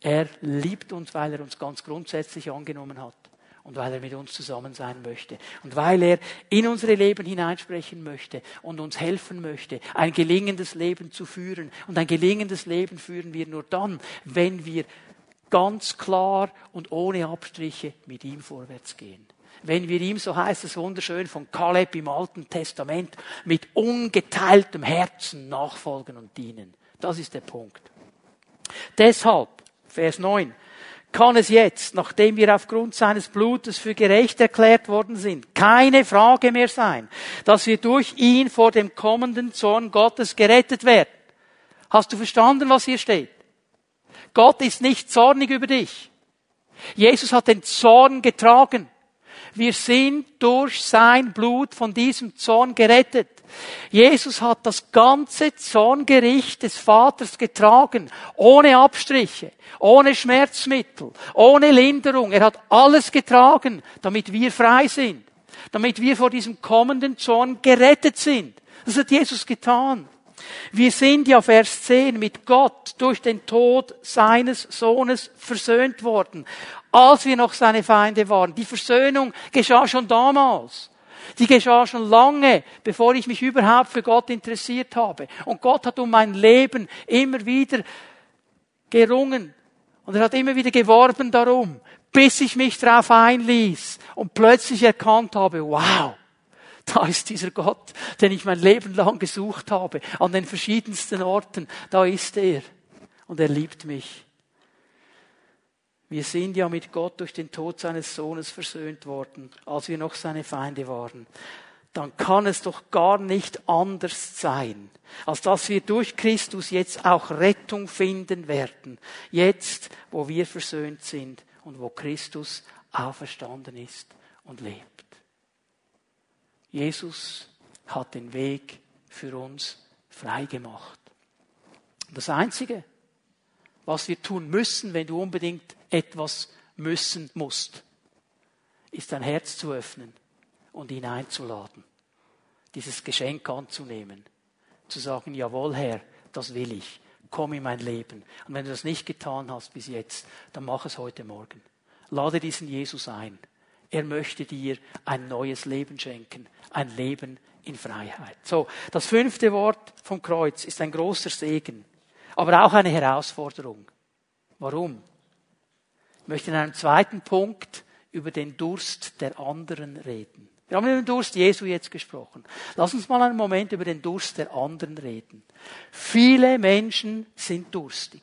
Er liebt uns, weil er uns ganz grundsätzlich angenommen hat und weil er mit uns zusammen sein möchte und weil er in unsere Leben hineinsprechen möchte und uns helfen möchte, ein gelingendes Leben zu führen. Und ein gelingendes Leben führen wir nur dann, wenn wir ganz klar und ohne Abstriche mit ihm vorwärts gehen. Wenn wir ihm, so heißt es wunderschön von Kaleb im Alten Testament, mit ungeteiltem Herzen nachfolgen und dienen. Das ist der Punkt. Deshalb, Vers 9, kann es jetzt, nachdem wir aufgrund seines Blutes für gerecht erklärt worden sind, keine Frage mehr sein, dass wir durch ihn vor dem kommenden Zorn Gottes gerettet werden. Hast du verstanden, was hier steht? Gott ist nicht zornig über dich. Jesus hat den Zorn getragen. Wir sind durch sein Blut von diesem Zorn gerettet. Jesus hat das ganze Zorngericht des Vaters getragen, ohne Abstriche, ohne Schmerzmittel, ohne Linderung. Er hat alles getragen, damit wir frei sind, damit wir vor diesem kommenden Zorn gerettet sind. Das hat Jesus getan. Wir sind ja, Vers 10, mit Gott durch den Tod seines Sohnes versöhnt worden, als wir noch seine Feinde waren. Die Versöhnung geschah schon damals. Die geschah schon lange, bevor ich mich überhaupt für Gott interessiert habe. Und Gott hat um mein Leben immer wieder gerungen. Und er hat immer wieder geworben darum, bis ich mich darauf einließ und plötzlich erkannt habe, wow, da ist dieser Gott, den ich mein Leben lang gesucht habe, an den verschiedensten Orten, da ist er. Und er liebt mich. Wir sind ja mit Gott durch den Tod seines Sohnes versöhnt worden, als wir noch seine Feinde waren. Dann kann es doch gar nicht anders sein, als dass wir durch Christus jetzt auch Rettung finden werden. Jetzt, wo wir versöhnt sind und wo Christus auferstanden ist und lebt. Jesus hat den Weg für uns frei gemacht. Das Einzige, was wir tun müssen, wenn du unbedingt etwas müssen musst, ist dein Herz zu öffnen und ihn einzuladen, dieses Geschenk anzunehmen, zu sagen, jawohl Herr, das will ich, komm in mein Leben. Und wenn du das nicht getan hast bis jetzt, dann mach es heute Morgen. Lade diesen Jesus ein. Er möchte dir ein neues Leben schenken, ein Leben in Freiheit. So, das fünfte Wort vom Kreuz ist ein großer Segen, aber auch eine Herausforderung. Warum? Ich möchte in einem zweiten Punkt über den Durst der anderen reden. Wir haben über den Durst Jesu jetzt gesprochen. Lass uns mal einen Moment über den Durst der anderen reden. Viele Menschen sind durstig.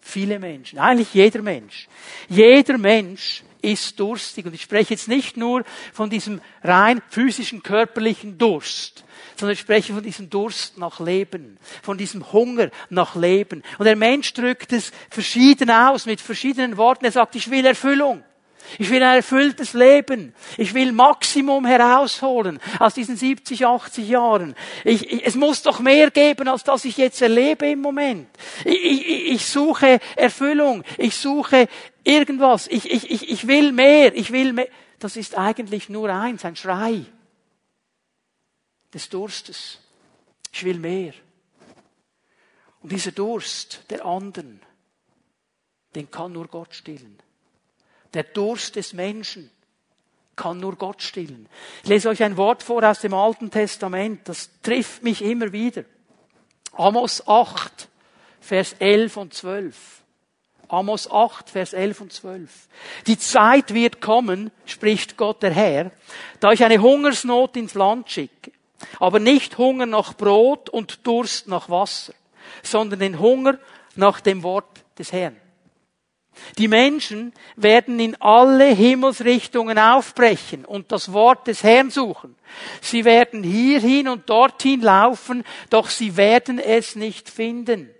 Viele Menschen. Eigentlich jeder Mensch. Jeder Mensch ist durstig. Und ich spreche jetzt nicht nur von diesem rein physischen, körperlichen Durst, sondern ich spreche von diesem Durst nach Leben, von diesem Hunger nach Leben. Und der Mensch drückt es verschieden aus, mit verschiedenen Worten. Er sagt, ich will Erfüllung. Ich will ein erfülltes Leben. Ich will Maximum herausholen aus diesen 70, 80 Jahren. Ich, ich, es muss doch mehr geben, als das ich jetzt erlebe im Moment. Ich, ich suche Erfüllung. Ich suche irgendwas. Ich, ich, ich, ich will mehr. Ich will mehr. Das ist eigentlich nur eins, ein Schrei des Durstes. Ich will mehr. Und dieser Durst der anderen, den kann nur Gott stillen. Der Durst des Menschen kann nur Gott stillen. Ich lese euch ein Wort vor aus dem Alten Testament, das trifft mich immer wieder. Amos 8, Vers 11 und 12. Amos 8, Vers 11 und 12. Die Zeit wird kommen, spricht Gott der Herr, da ich eine Hungersnot ins Land schicke, aber nicht Hunger nach Brot und Durst nach Wasser, sondern den Hunger nach dem Wort des Herrn. Die Menschen werden in alle Himmelsrichtungen aufbrechen und das Wort des Herrn suchen. Sie werden hierhin und dorthin laufen, doch sie werden es nicht finden.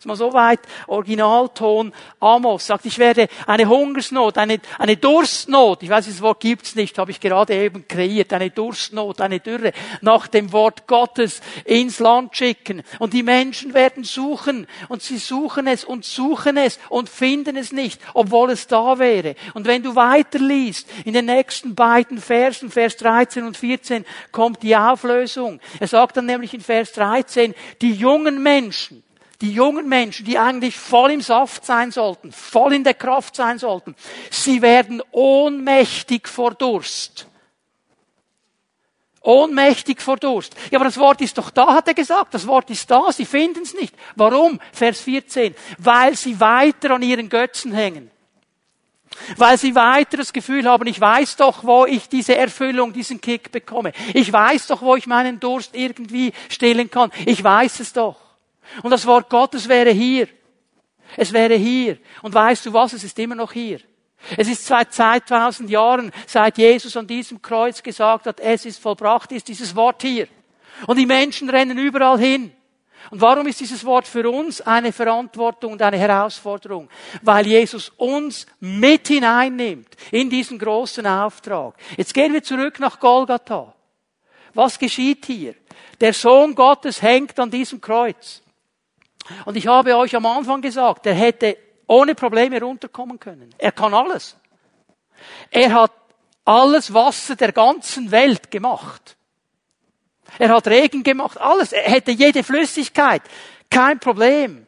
Ist mal so weit, Originalton Amos sagt, ich werde eine Hungersnot, eine, eine Durstnot, ich weiß, das Wort gibt's nicht, habe ich gerade eben kreiert, eine Durstnot, eine Dürre, nach dem Wort Gottes ins Land schicken. Und die Menschen werden suchen, und sie suchen es und suchen es und finden es nicht, obwohl es da wäre. Und wenn du weiterliest, in den nächsten beiden Versen, Vers 13 und 14, kommt die Auflösung. Er sagt dann nämlich in Vers 13, die jungen Menschen, die jungen Menschen, die eigentlich voll im Saft sein sollten, voll in der Kraft sein sollten, sie werden ohnmächtig vor Durst. Ohnmächtig vor Durst. Ja, aber das Wort ist doch da, hat er gesagt. Das Wort ist da, sie finden es nicht. Warum? Vers 14. Weil sie weiter an ihren Götzen hängen. Weil sie weiter das Gefühl haben, ich weiß doch, wo ich diese Erfüllung, diesen Kick bekomme. Ich weiß doch, wo ich meinen Durst irgendwie stillen kann. Ich weiß es doch. Und das Wort Gottes wäre hier. Es wäre hier. Und weißt du was? Es ist immer noch hier. Es ist seit 2000 Jahren, seit Jesus an diesem Kreuz gesagt hat, es ist vollbracht, ist dieses Wort hier. Und die Menschen rennen überall hin. Und warum ist dieses Wort für uns eine Verantwortung und eine Herausforderung? Weil Jesus uns mit hineinnimmt in diesen großen Auftrag. Jetzt gehen wir zurück nach Golgatha. Was geschieht hier? Der Sohn Gottes hängt an diesem Kreuz. Und ich habe euch am Anfang gesagt, er hätte ohne Probleme runterkommen können. Er kann alles. Er hat alles Wasser der ganzen Welt gemacht. Er hat Regen gemacht, alles. Er hätte jede Flüssigkeit. Kein Problem.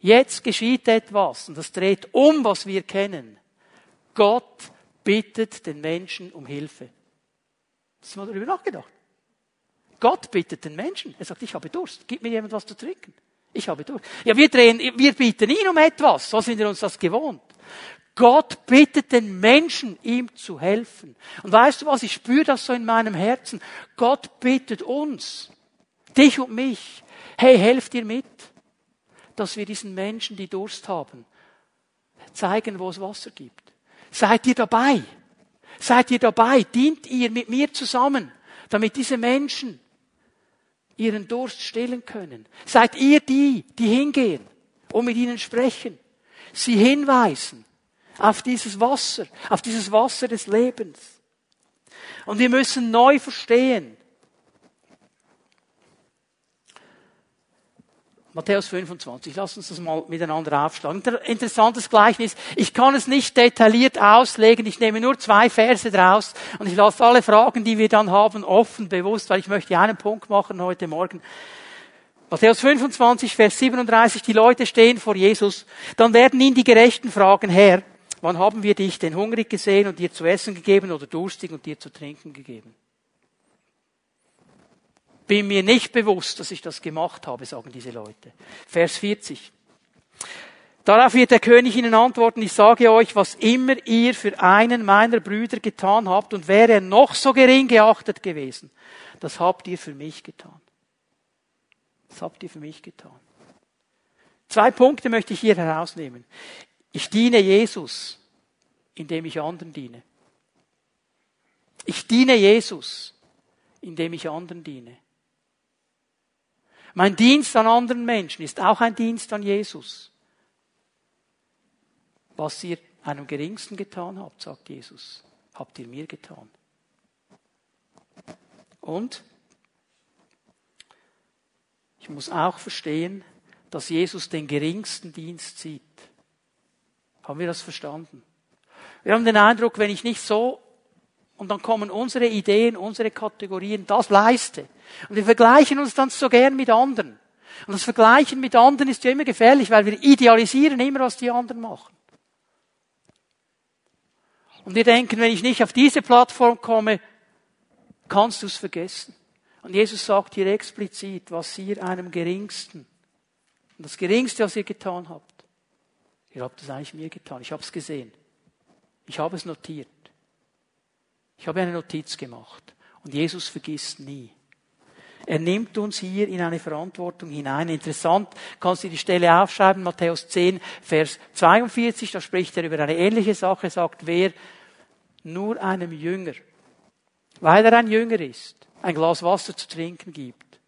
Jetzt geschieht etwas und das dreht um, was wir kennen. Gott bittet den Menschen um Hilfe. Hast du mal darüber nachgedacht? Gott bittet den Menschen. Er sagt, ich habe Durst. Gib mir jemand was zu trinken. Ich habe durch. Ja, wir drehen, wir bieten ihn um etwas. So sind wir uns das gewohnt. Gott bittet den Menschen, ihm zu helfen. Und weißt du was? Ich spüre das so in meinem Herzen. Gott bittet uns, dich und mich, hey, helft ihr mit, dass wir diesen Menschen, die Durst haben, zeigen, wo es Wasser gibt. Seid ihr dabei? Seid ihr dabei? Dient ihr mit mir zusammen, damit diese Menschen ihren Durst stillen können? Seid ihr die, die hingehen und mit ihnen sprechen, sie hinweisen auf dieses Wasser, auf dieses Wasser des Lebens? Und wir müssen neu verstehen, Matthäus 25. Lass uns das mal miteinander aufschlagen. Interessantes Gleichnis. Ich kann es nicht detailliert auslegen. Ich nehme nur zwei Verse draus und ich lasse alle Fragen, die wir dann haben, offen, bewusst, weil ich möchte einen Punkt machen heute Morgen. Matthäus 25, Vers 37. Die Leute stehen vor Jesus. Dann werden ihn die Gerechten fragen, Herr, wann haben wir dich denn hungrig gesehen und dir zu essen gegeben oder durstig und dir zu trinken gegeben? Bin mir nicht bewusst, dass ich das gemacht habe, sagen diese Leute. Vers 40. Darauf wird der König ihnen antworten, ich sage euch, was immer ihr für einen meiner Brüder getan habt, und wäre er noch so gering geachtet gewesen, das habt ihr für mich getan. Das habt ihr für mich getan. Zwei Punkte möchte ich hier herausnehmen. Ich diene Jesus, indem ich anderen diene. Ich diene Jesus, indem ich anderen diene. Mein Dienst an anderen Menschen ist auch ein Dienst an Jesus. Was ihr einem Geringsten getan habt, sagt Jesus, habt ihr mir getan. Und ich muss auch verstehen, dass Jesus den geringsten Dienst sieht. Haben wir das verstanden? Wir haben den Eindruck, wenn ich nicht so, und dann kommen unsere Ideen, unsere Kategorien, das leiste. Und wir vergleichen uns dann so gern mit anderen. Und das Vergleichen mit anderen ist ja immer gefährlich, weil wir idealisieren immer, was die anderen machen. Und wir denken, wenn ich nicht auf diese Plattform komme, kannst du es vergessen. Und Jesus sagt hier explizit, was ihr einem Geringsten, und das Geringste, was ihr getan habt, ihr habt es eigentlich mir getan, ich habe es gesehen. Ich habe es notiert. Ich habe eine Notiz gemacht. Und Jesus vergisst nie. Er nimmt uns hier in eine Verantwortung hinein. Interessant, kannst du die Stelle aufschreiben, Matthäus 10, Vers 42, da spricht er über eine ähnliche Sache, sagt, wer nur einem Jünger, weil er ein Jünger ist, ein Glas Wasser zu trinken gibt,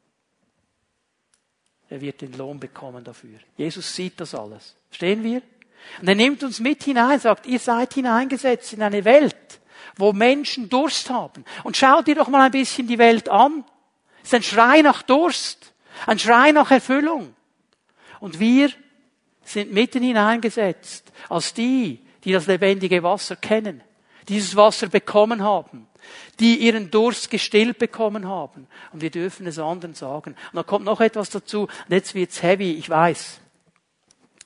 er wird den Lohn bekommen dafür. Jesus sieht das alles. Verstehen wir? Und er nimmt uns mit hinein, sagt, ihr seid hineingesetzt in eine Welt, wo Menschen Durst haben. Und schaut dir doch mal ein bisschen die Welt an. Es ist ein Schrei nach Durst, ein Schrei nach Erfüllung. Und wir sind mitten hineingesetzt als die, die das lebendige Wasser kennen, dieses Wasser bekommen haben, die ihren Durst gestillt bekommen haben. Und wir dürfen es anderen sagen. Und da kommt noch etwas dazu. Und jetzt wird's heavy, ich weiß.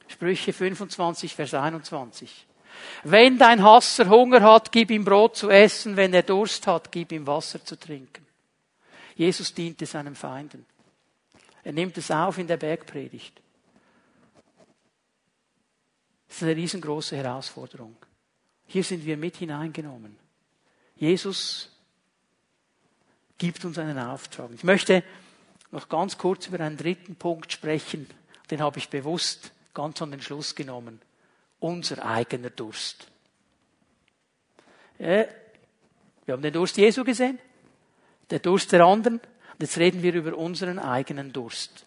Sprüche 25, Vers 21. Wenn dein Hasser Hunger hat, gib ihm Brot zu essen. Wenn er Durst hat, gib ihm Wasser zu trinken. Jesus diente seinen Feinden. Er nimmt es auf in der Bergpredigt. Das ist eine riesengroße Herausforderung. Hier sind wir mit hineingenommen. Jesus gibt uns einen Auftrag. Ich möchte noch ganz kurz über einen dritten Punkt sprechen. Den habe ich bewusst ganz an den Schluss genommen. Unser eigener Durst. wir haben den Durst Jesu gesehen, der Durst der anderen. Und jetzt reden wir über unseren eigenen Durst.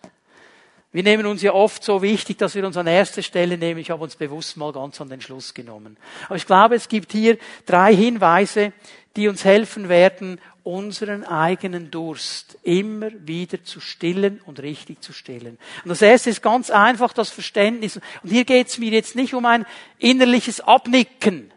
Wir nehmen uns ja oft so wichtig, dass wir uns an erster Stelle nehmen. Ich habe uns bewusst mal ganz an den Schluss genommen. Aber ich glaube, es gibt hier drei Hinweise, die uns helfen werden, unseren eigenen Durst immer wieder zu stillen und richtig zu stillen. Und das erste ist ganz einfach das Verständnis. Und hier geht es mir jetzt nicht um ein innerliches Abnicken.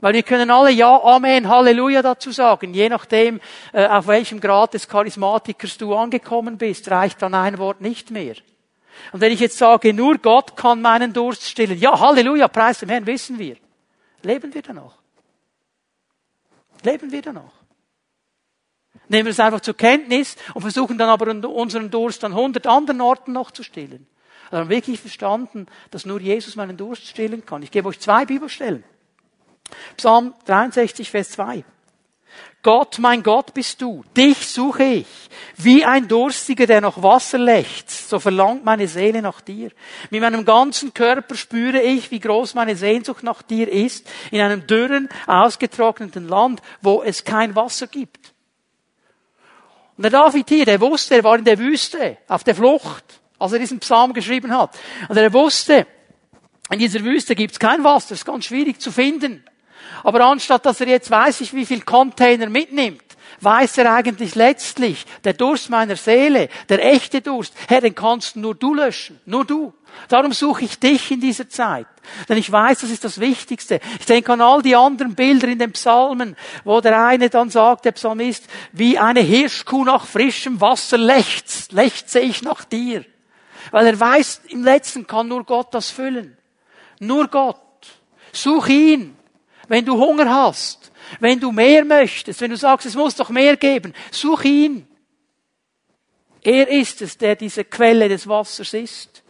Weil wir können alle Ja, Amen, Halleluja dazu sagen. Je nachdem, äh, auf welchem Grad des Charismatikers du angekommen bist, reicht dann ein Wort nicht mehr. Und wenn ich jetzt sage, nur Gott kann meinen Durst stillen, ja, Halleluja, preis dem Herrn, wissen wir. Leben wir da noch? Leben wir da noch? Nehmen wir es einfach zur Kenntnis und versuchen dann aber unseren Durst an hundert anderen Orten noch zu stillen. Also haben wirklich verstanden, dass nur Jesus meinen Durst stillen kann. Ich gebe euch zwei Bibelstellen. Psalm 63, Vers 2. Gott, mein Gott bist du, dich suche ich, wie ein Durstiger, der nach Wasser lechzt, so verlangt meine Seele nach dir. Mit meinem ganzen Körper spüre ich, wie groß meine Sehnsucht nach dir ist, in einem dürren, ausgetrockneten Land, wo es kein Wasser gibt. Und der David hier, der wusste, er war in der Wüste, auf der Flucht, als er diesen Psalm geschrieben hat. Und er wusste, in dieser Wüste gibt es kein Wasser, es ist ganz schwierig zu finden. Aber anstatt dass er jetzt weiß ich, wie viel Container mitnimmt, weiß er eigentlich letztlich, der Durst meiner Seele, der echte Durst, Herr, den kannst nur du löschen, nur du. Darum suche ich dich in dieser Zeit. Denn ich weiß, das ist das Wichtigste. Ich denke an all die anderen Bilder in den Psalmen, wo der eine dann sagt, der Psalmist, wie eine Hirschkuh nach frischem Wasser lechzt, lechze ich nach dir. Weil er weiß, im Letzten kann nur Gott das füllen. Nur Gott. Such ihn. Wenn du Hunger hast, wenn du mehr möchtest, wenn du sagst, es muss doch mehr geben, such ihn. Er ist es, der diese Quelle des Wassers ist.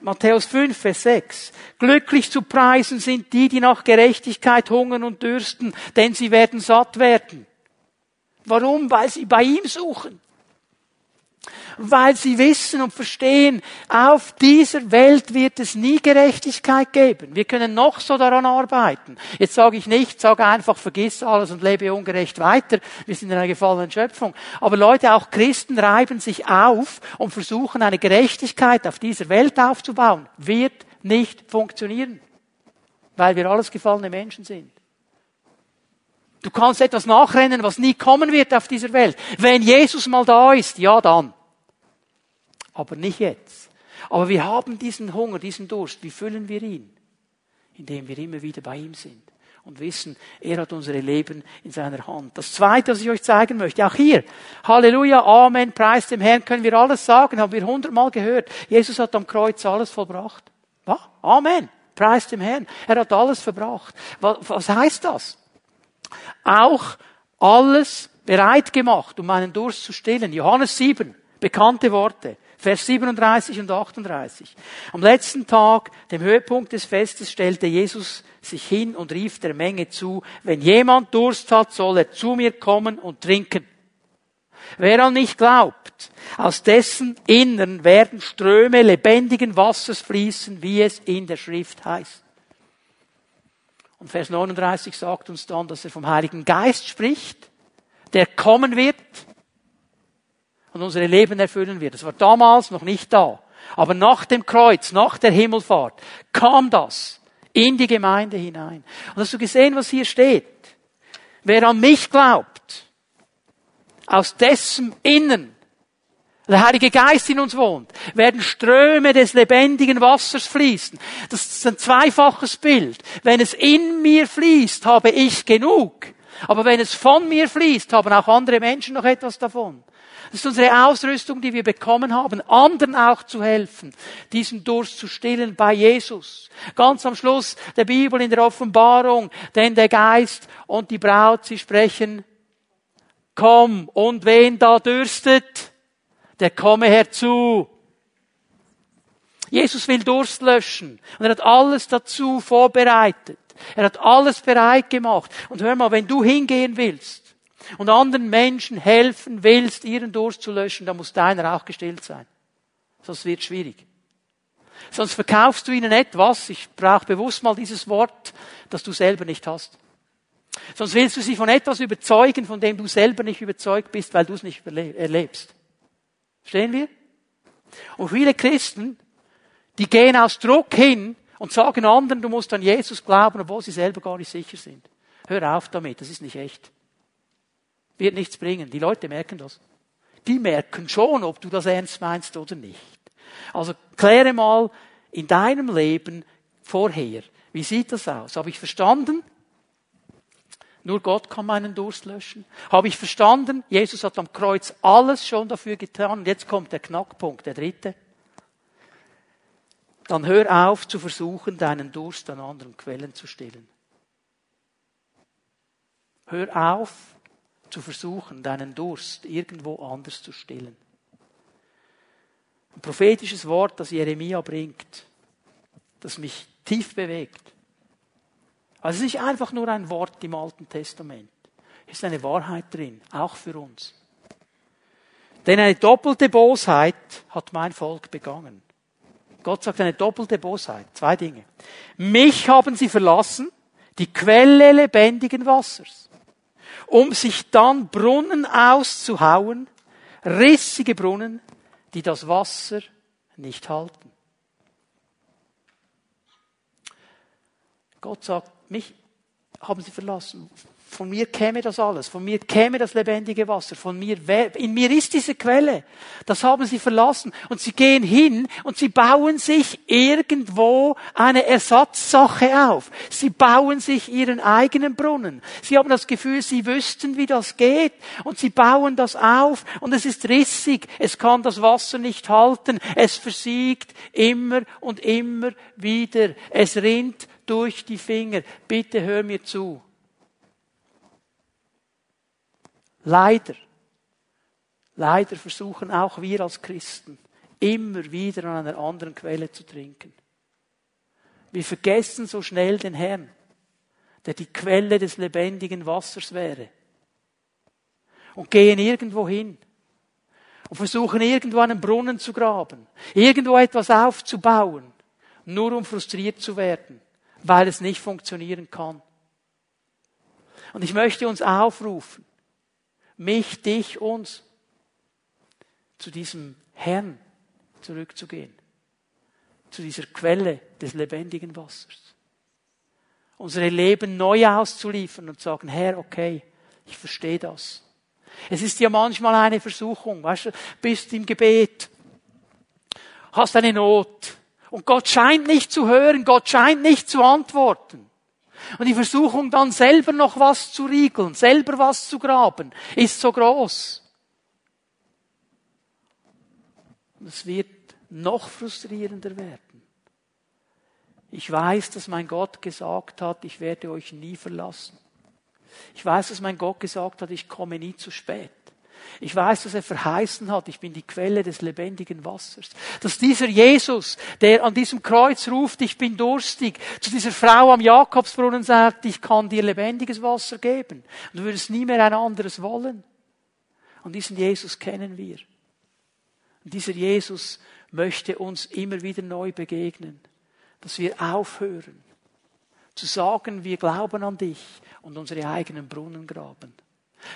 Matthäus 5, Vers 6. Glücklich zu preisen sind die, die nach Gerechtigkeit hungern und dürsten, denn sie werden satt werden. Warum? Weil sie bei ihm suchen weil sie wissen und verstehen, auf dieser Welt wird es nie Gerechtigkeit geben. Wir können noch so daran arbeiten. Jetzt sage ich nicht, sage einfach, vergiss alles und lebe ungerecht weiter. Wir sind in einer gefallenen Schöpfung. Aber Leute, auch Christen reiben sich auf und versuchen eine Gerechtigkeit auf dieser Welt aufzubauen. Wird nicht funktionieren. weil wir alles gefallene Menschen sind. Du kannst etwas nachrennen, was nie kommen wird auf dieser Welt. Wenn Jesus mal da ist, ja dann. Aber nicht jetzt. Aber wir haben diesen Hunger, diesen Durst. Wie füllen wir ihn? Indem wir immer wieder bei ihm sind und wissen, er hat unsere Leben in seiner Hand. Das zweite, was ich euch zeigen möchte, auch hier, Halleluja, Amen, Preis dem Herrn, können wir alles sagen, haben wir hundertmal gehört. Jesus hat am Kreuz alles vollbracht. Ja? Amen, Preis dem Herrn. Er hat alles verbracht. Was, was heißt das? Auch alles bereit gemacht, um meinen Durst zu stillen. Johannes 7, bekannte Worte. Vers 37 und 38. Am letzten Tag, dem Höhepunkt des Festes, stellte Jesus sich hin und rief der Menge zu, wenn jemand Durst hat, soll er zu mir kommen und trinken. Wer an mich glaubt, aus dessen Innern werden Ströme lebendigen Wassers fließen, wie es in der Schrift heißt. Und Vers 39 sagt uns dann, dass er vom Heiligen Geist spricht, der kommen wird und unsere Leben erfüllen wird. Das war damals noch nicht da. Aber nach dem Kreuz, nach der Himmelfahrt, kam das in die Gemeinde hinein. Und hast du gesehen, was hier steht? Wer an mich glaubt, aus dessen Innen der Heilige Geist in uns wohnt, werden Ströme des lebendigen Wassers fließen. Das ist ein zweifaches Bild. Wenn es in mir fließt, habe ich genug. Aber wenn es von mir fließt, haben auch andere Menschen noch etwas davon. Das ist unsere Ausrüstung, die wir bekommen haben, anderen auch zu helfen, diesen Durst zu stillen bei Jesus. Ganz am Schluss der Bibel in der Offenbarung, denn der Geist und die Braut, sie sprechen, komm, und wen da dürstet, der komme herzu. Jesus will Durst löschen und er hat alles dazu vorbereitet. Er hat alles bereit gemacht. Und hör mal, wenn du hingehen willst, und anderen Menschen helfen willst, ihren Durst zu löschen, dann muss deiner auch gestillt sein. Sonst wird es schwierig. Sonst verkaufst du ihnen etwas, ich brauche bewusst mal dieses Wort, das du selber nicht hast. Sonst willst du sie von etwas überzeugen, von dem du selber nicht überzeugt bist, weil du es nicht erlebst. Verstehen wir? Und viele Christen, die gehen aus Druck hin und sagen anderen, du musst an Jesus glauben, obwohl sie selber gar nicht sicher sind. Hör auf damit, das ist nicht echt. Wird nichts bringen. Die Leute merken das. Die merken schon, ob du das ernst meinst oder nicht. Also kläre mal in deinem Leben vorher, wie sieht das aus? Habe ich verstanden? Nur Gott kann meinen Durst löschen. Habe ich verstanden? Jesus hat am Kreuz alles schon dafür getan. Und jetzt kommt der Knackpunkt, der dritte. Dann hör auf zu versuchen, deinen Durst an anderen Quellen zu stillen. Hör auf, zu versuchen, deinen Durst irgendwo anders zu stillen. Ein prophetisches Wort, das Jeremia bringt, das mich tief bewegt. Also es ist nicht einfach nur ein Wort im Alten Testament. Es ist eine Wahrheit drin, auch für uns. Denn eine doppelte Bosheit hat mein Volk begangen. Gott sagt eine doppelte Bosheit. Zwei Dinge. Mich haben sie verlassen, die Quelle lebendigen Wassers um sich dann Brunnen auszuhauen, rissige Brunnen, die das Wasser nicht halten. Gott sagt, mich haben sie verlassen. Von mir käme das alles. Von mir käme das lebendige Wasser. Von mir, in mir ist diese Quelle. Das haben sie verlassen. Und sie gehen hin und sie bauen sich irgendwo eine Ersatzsache auf. Sie bauen sich ihren eigenen Brunnen. Sie haben das Gefühl, sie wüssten, wie das geht. Und sie bauen das auf. Und es ist rissig. Es kann das Wasser nicht halten. Es versiegt immer und immer wieder. Es rinnt durch die Finger. Bitte hör mir zu. Leider, leider versuchen auch wir als Christen immer wieder an einer anderen Quelle zu trinken. Wir vergessen so schnell den Herrn, der die Quelle des lebendigen Wassers wäre. Und gehen irgendwo hin und versuchen irgendwo einen Brunnen zu graben, irgendwo etwas aufzubauen, nur um frustriert zu werden, weil es nicht funktionieren kann. Und ich möchte uns aufrufen, mich, dich, uns, zu diesem Herrn zurückzugehen, zu dieser Quelle des lebendigen Wassers. unsere Leben neu auszuliefern und sagen, Herr, okay, ich verstehe das. Es ist ja manchmal eine Versuchung, weißt du, bist im Gebet, hast eine Not und Gott scheint nicht zu hören, Gott scheint nicht zu antworten. Und die Versuchung dann selber noch was zu riegeln, selber was zu graben, ist so groß. Und es wird noch frustrierender werden. Ich weiß, dass mein Gott gesagt hat, ich werde euch nie verlassen. Ich weiß, dass mein Gott gesagt hat, ich komme nie zu spät. Ich weiß, dass er verheißen hat, ich bin die Quelle des lebendigen Wassers. Dass dieser Jesus, der an diesem Kreuz ruft, ich bin durstig, zu dieser Frau am Jakobsbrunnen sagt, ich kann dir lebendiges Wasser geben. Und du würdest nie mehr ein anderes wollen. Und diesen Jesus kennen wir. Und dieser Jesus möchte uns immer wieder neu begegnen. Dass wir aufhören zu sagen, wir glauben an dich und unsere eigenen Brunnen graben.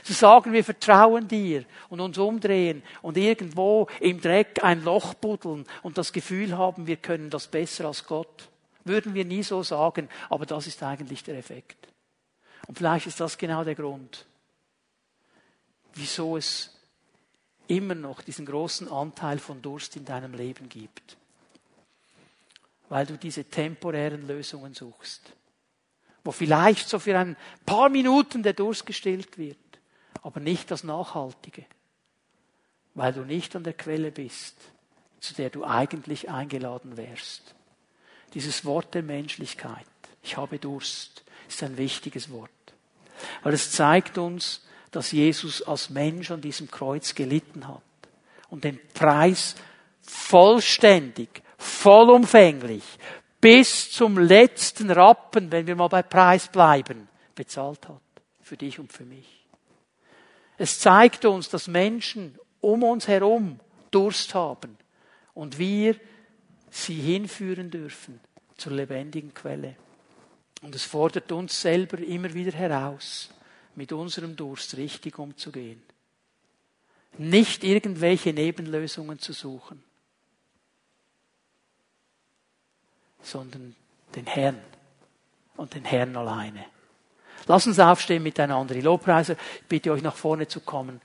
Zu sagen, wir vertrauen dir und uns umdrehen und irgendwo im Dreck ein Loch buddeln und das Gefühl haben, wir können das besser als Gott. Würden wir nie so sagen, aber das ist eigentlich der Effekt. Und vielleicht ist das genau der Grund, wieso es immer noch diesen großen Anteil von Durst in deinem Leben gibt. Weil du diese temporären Lösungen suchst, wo vielleicht so für ein paar Minuten der Durst gestillt wird aber nicht das Nachhaltige, weil du nicht an der Quelle bist, zu der du eigentlich eingeladen wärst. Dieses Wort der Menschlichkeit, ich habe Durst, ist ein wichtiges Wort, weil es zeigt uns, dass Jesus als Mensch an diesem Kreuz gelitten hat und den Preis vollständig, vollumfänglich, bis zum letzten Rappen, wenn wir mal bei Preis bleiben, bezahlt hat. Für dich und für mich. Es zeigt uns, dass Menschen um uns herum Durst haben und wir sie hinführen dürfen zur lebendigen Quelle. Und es fordert uns selber immer wieder heraus, mit unserem Durst richtig umzugehen. Nicht irgendwelche Nebenlösungen zu suchen, sondern den Herrn und den Herrn alleine. Lass uns aufstehen miteinander. Die Lobpreiser, ich bitte euch nach vorne zu kommen.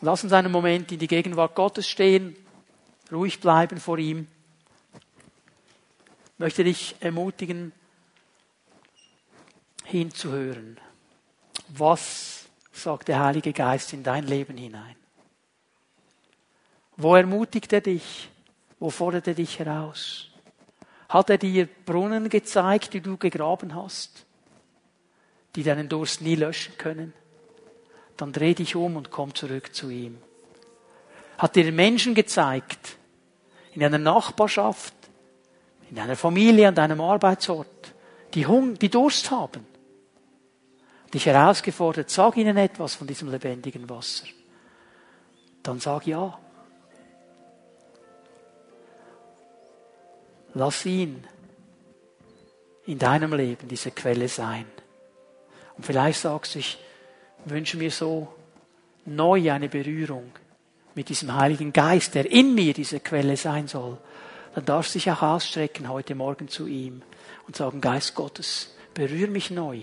Lass uns einen Moment in die Gegenwart Gottes stehen, ruhig bleiben vor ihm. Ich möchte dich ermutigen, hinzuhören. Was sagt der Heilige Geist in dein Leben hinein? Wo ermutigt er dich? Wo fordert er dich heraus? Hat er dir Brunnen gezeigt, die du gegraben hast, die deinen Durst nie löschen können? Dann dreh dich um und komm zurück zu ihm. Hat dir Menschen gezeigt, in einer Nachbarschaft, in deiner Familie, an deinem Arbeitsort, die, Hung die Durst haben, dich herausgefordert, sag ihnen etwas von diesem lebendigen Wasser. Dann sag ja. Lass ihn in deinem Leben diese Quelle sein. Und vielleicht sagst du, ich wünsche mir so neu eine Berührung mit diesem Heiligen Geist, der in mir diese Quelle sein soll. Dann darfst du dich auch ausstrecken heute Morgen zu ihm und sagen, Geist Gottes, berühr mich neu.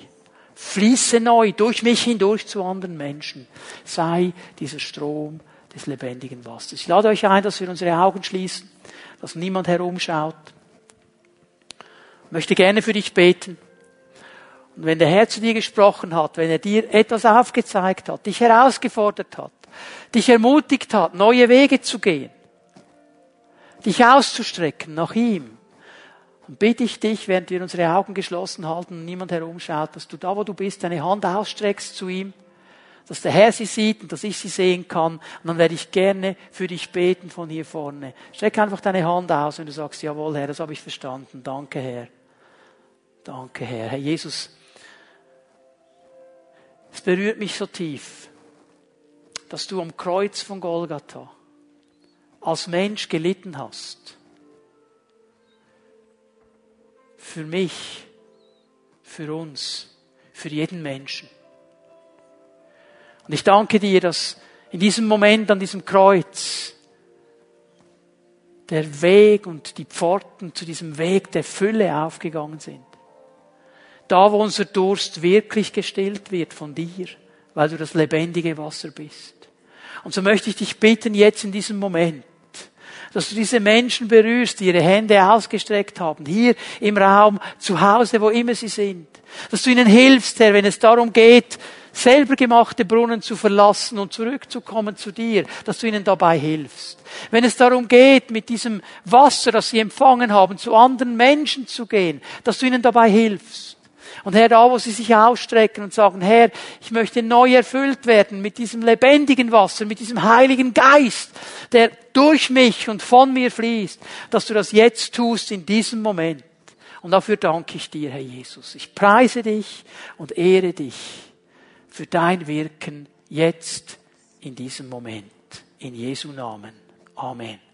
Fließe neu durch mich hindurch zu anderen Menschen. Sei dieser Strom des lebendigen Wassers. Ich lade euch ein, dass wir unsere Augen schließen, dass niemand herumschaut möchte gerne für dich beten. Und wenn der Herr zu dir gesprochen hat, wenn er dir etwas aufgezeigt hat, dich herausgefordert hat, dich ermutigt hat, neue Wege zu gehen, dich auszustrecken nach ihm, dann bitte ich dich, während wir unsere Augen geschlossen halten und niemand herumschaut, dass du da, wo du bist, deine Hand ausstreckst zu ihm, dass der Herr sie sieht und dass ich sie sehen kann. Und dann werde ich gerne für dich beten von hier vorne. Streck einfach deine Hand aus, wenn du sagst, jawohl, Herr, das habe ich verstanden. Danke, Herr. Danke, Herr. Herr Jesus, es berührt mich so tief, dass du am Kreuz von Golgatha als Mensch gelitten hast. Für mich, für uns, für jeden Menschen. Und ich danke dir, dass in diesem Moment an diesem Kreuz der Weg und die Pforten zu diesem Weg der Fülle aufgegangen sind. Da, wo unser Durst wirklich gestillt wird von dir, weil du das lebendige Wasser bist. Und so möchte ich dich bitten, jetzt in diesem Moment, dass du diese Menschen berührst, die ihre Hände ausgestreckt haben, hier im Raum, zu Hause, wo immer sie sind. Dass du ihnen hilfst, Herr, wenn es darum geht, selber gemachte Brunnen zu verlassen und zurückzukommen zu dir, dass du ihnen dabei hilfst. Wenn es darum geht, mit diesem Wasser, das sie empfangen haben, zu anderen Menschen zu gehen, dass du ihnen dabei hilfst. Und Herr, da wo sie sich ausstrecken und sagen, Herr, ich möchte neu erfüllt werden mit diesem lebendigen Wasser, mit diesem heiligen Geist, der durch mich und von mir fließt, dass du das jetzt tust in diesem Moment. Und dafür danke ich dir, Herr Jesus. Ich preise dich und ehre dich für dein Wirken jetzt in diesem Moment. In Jesu Namen. Amen.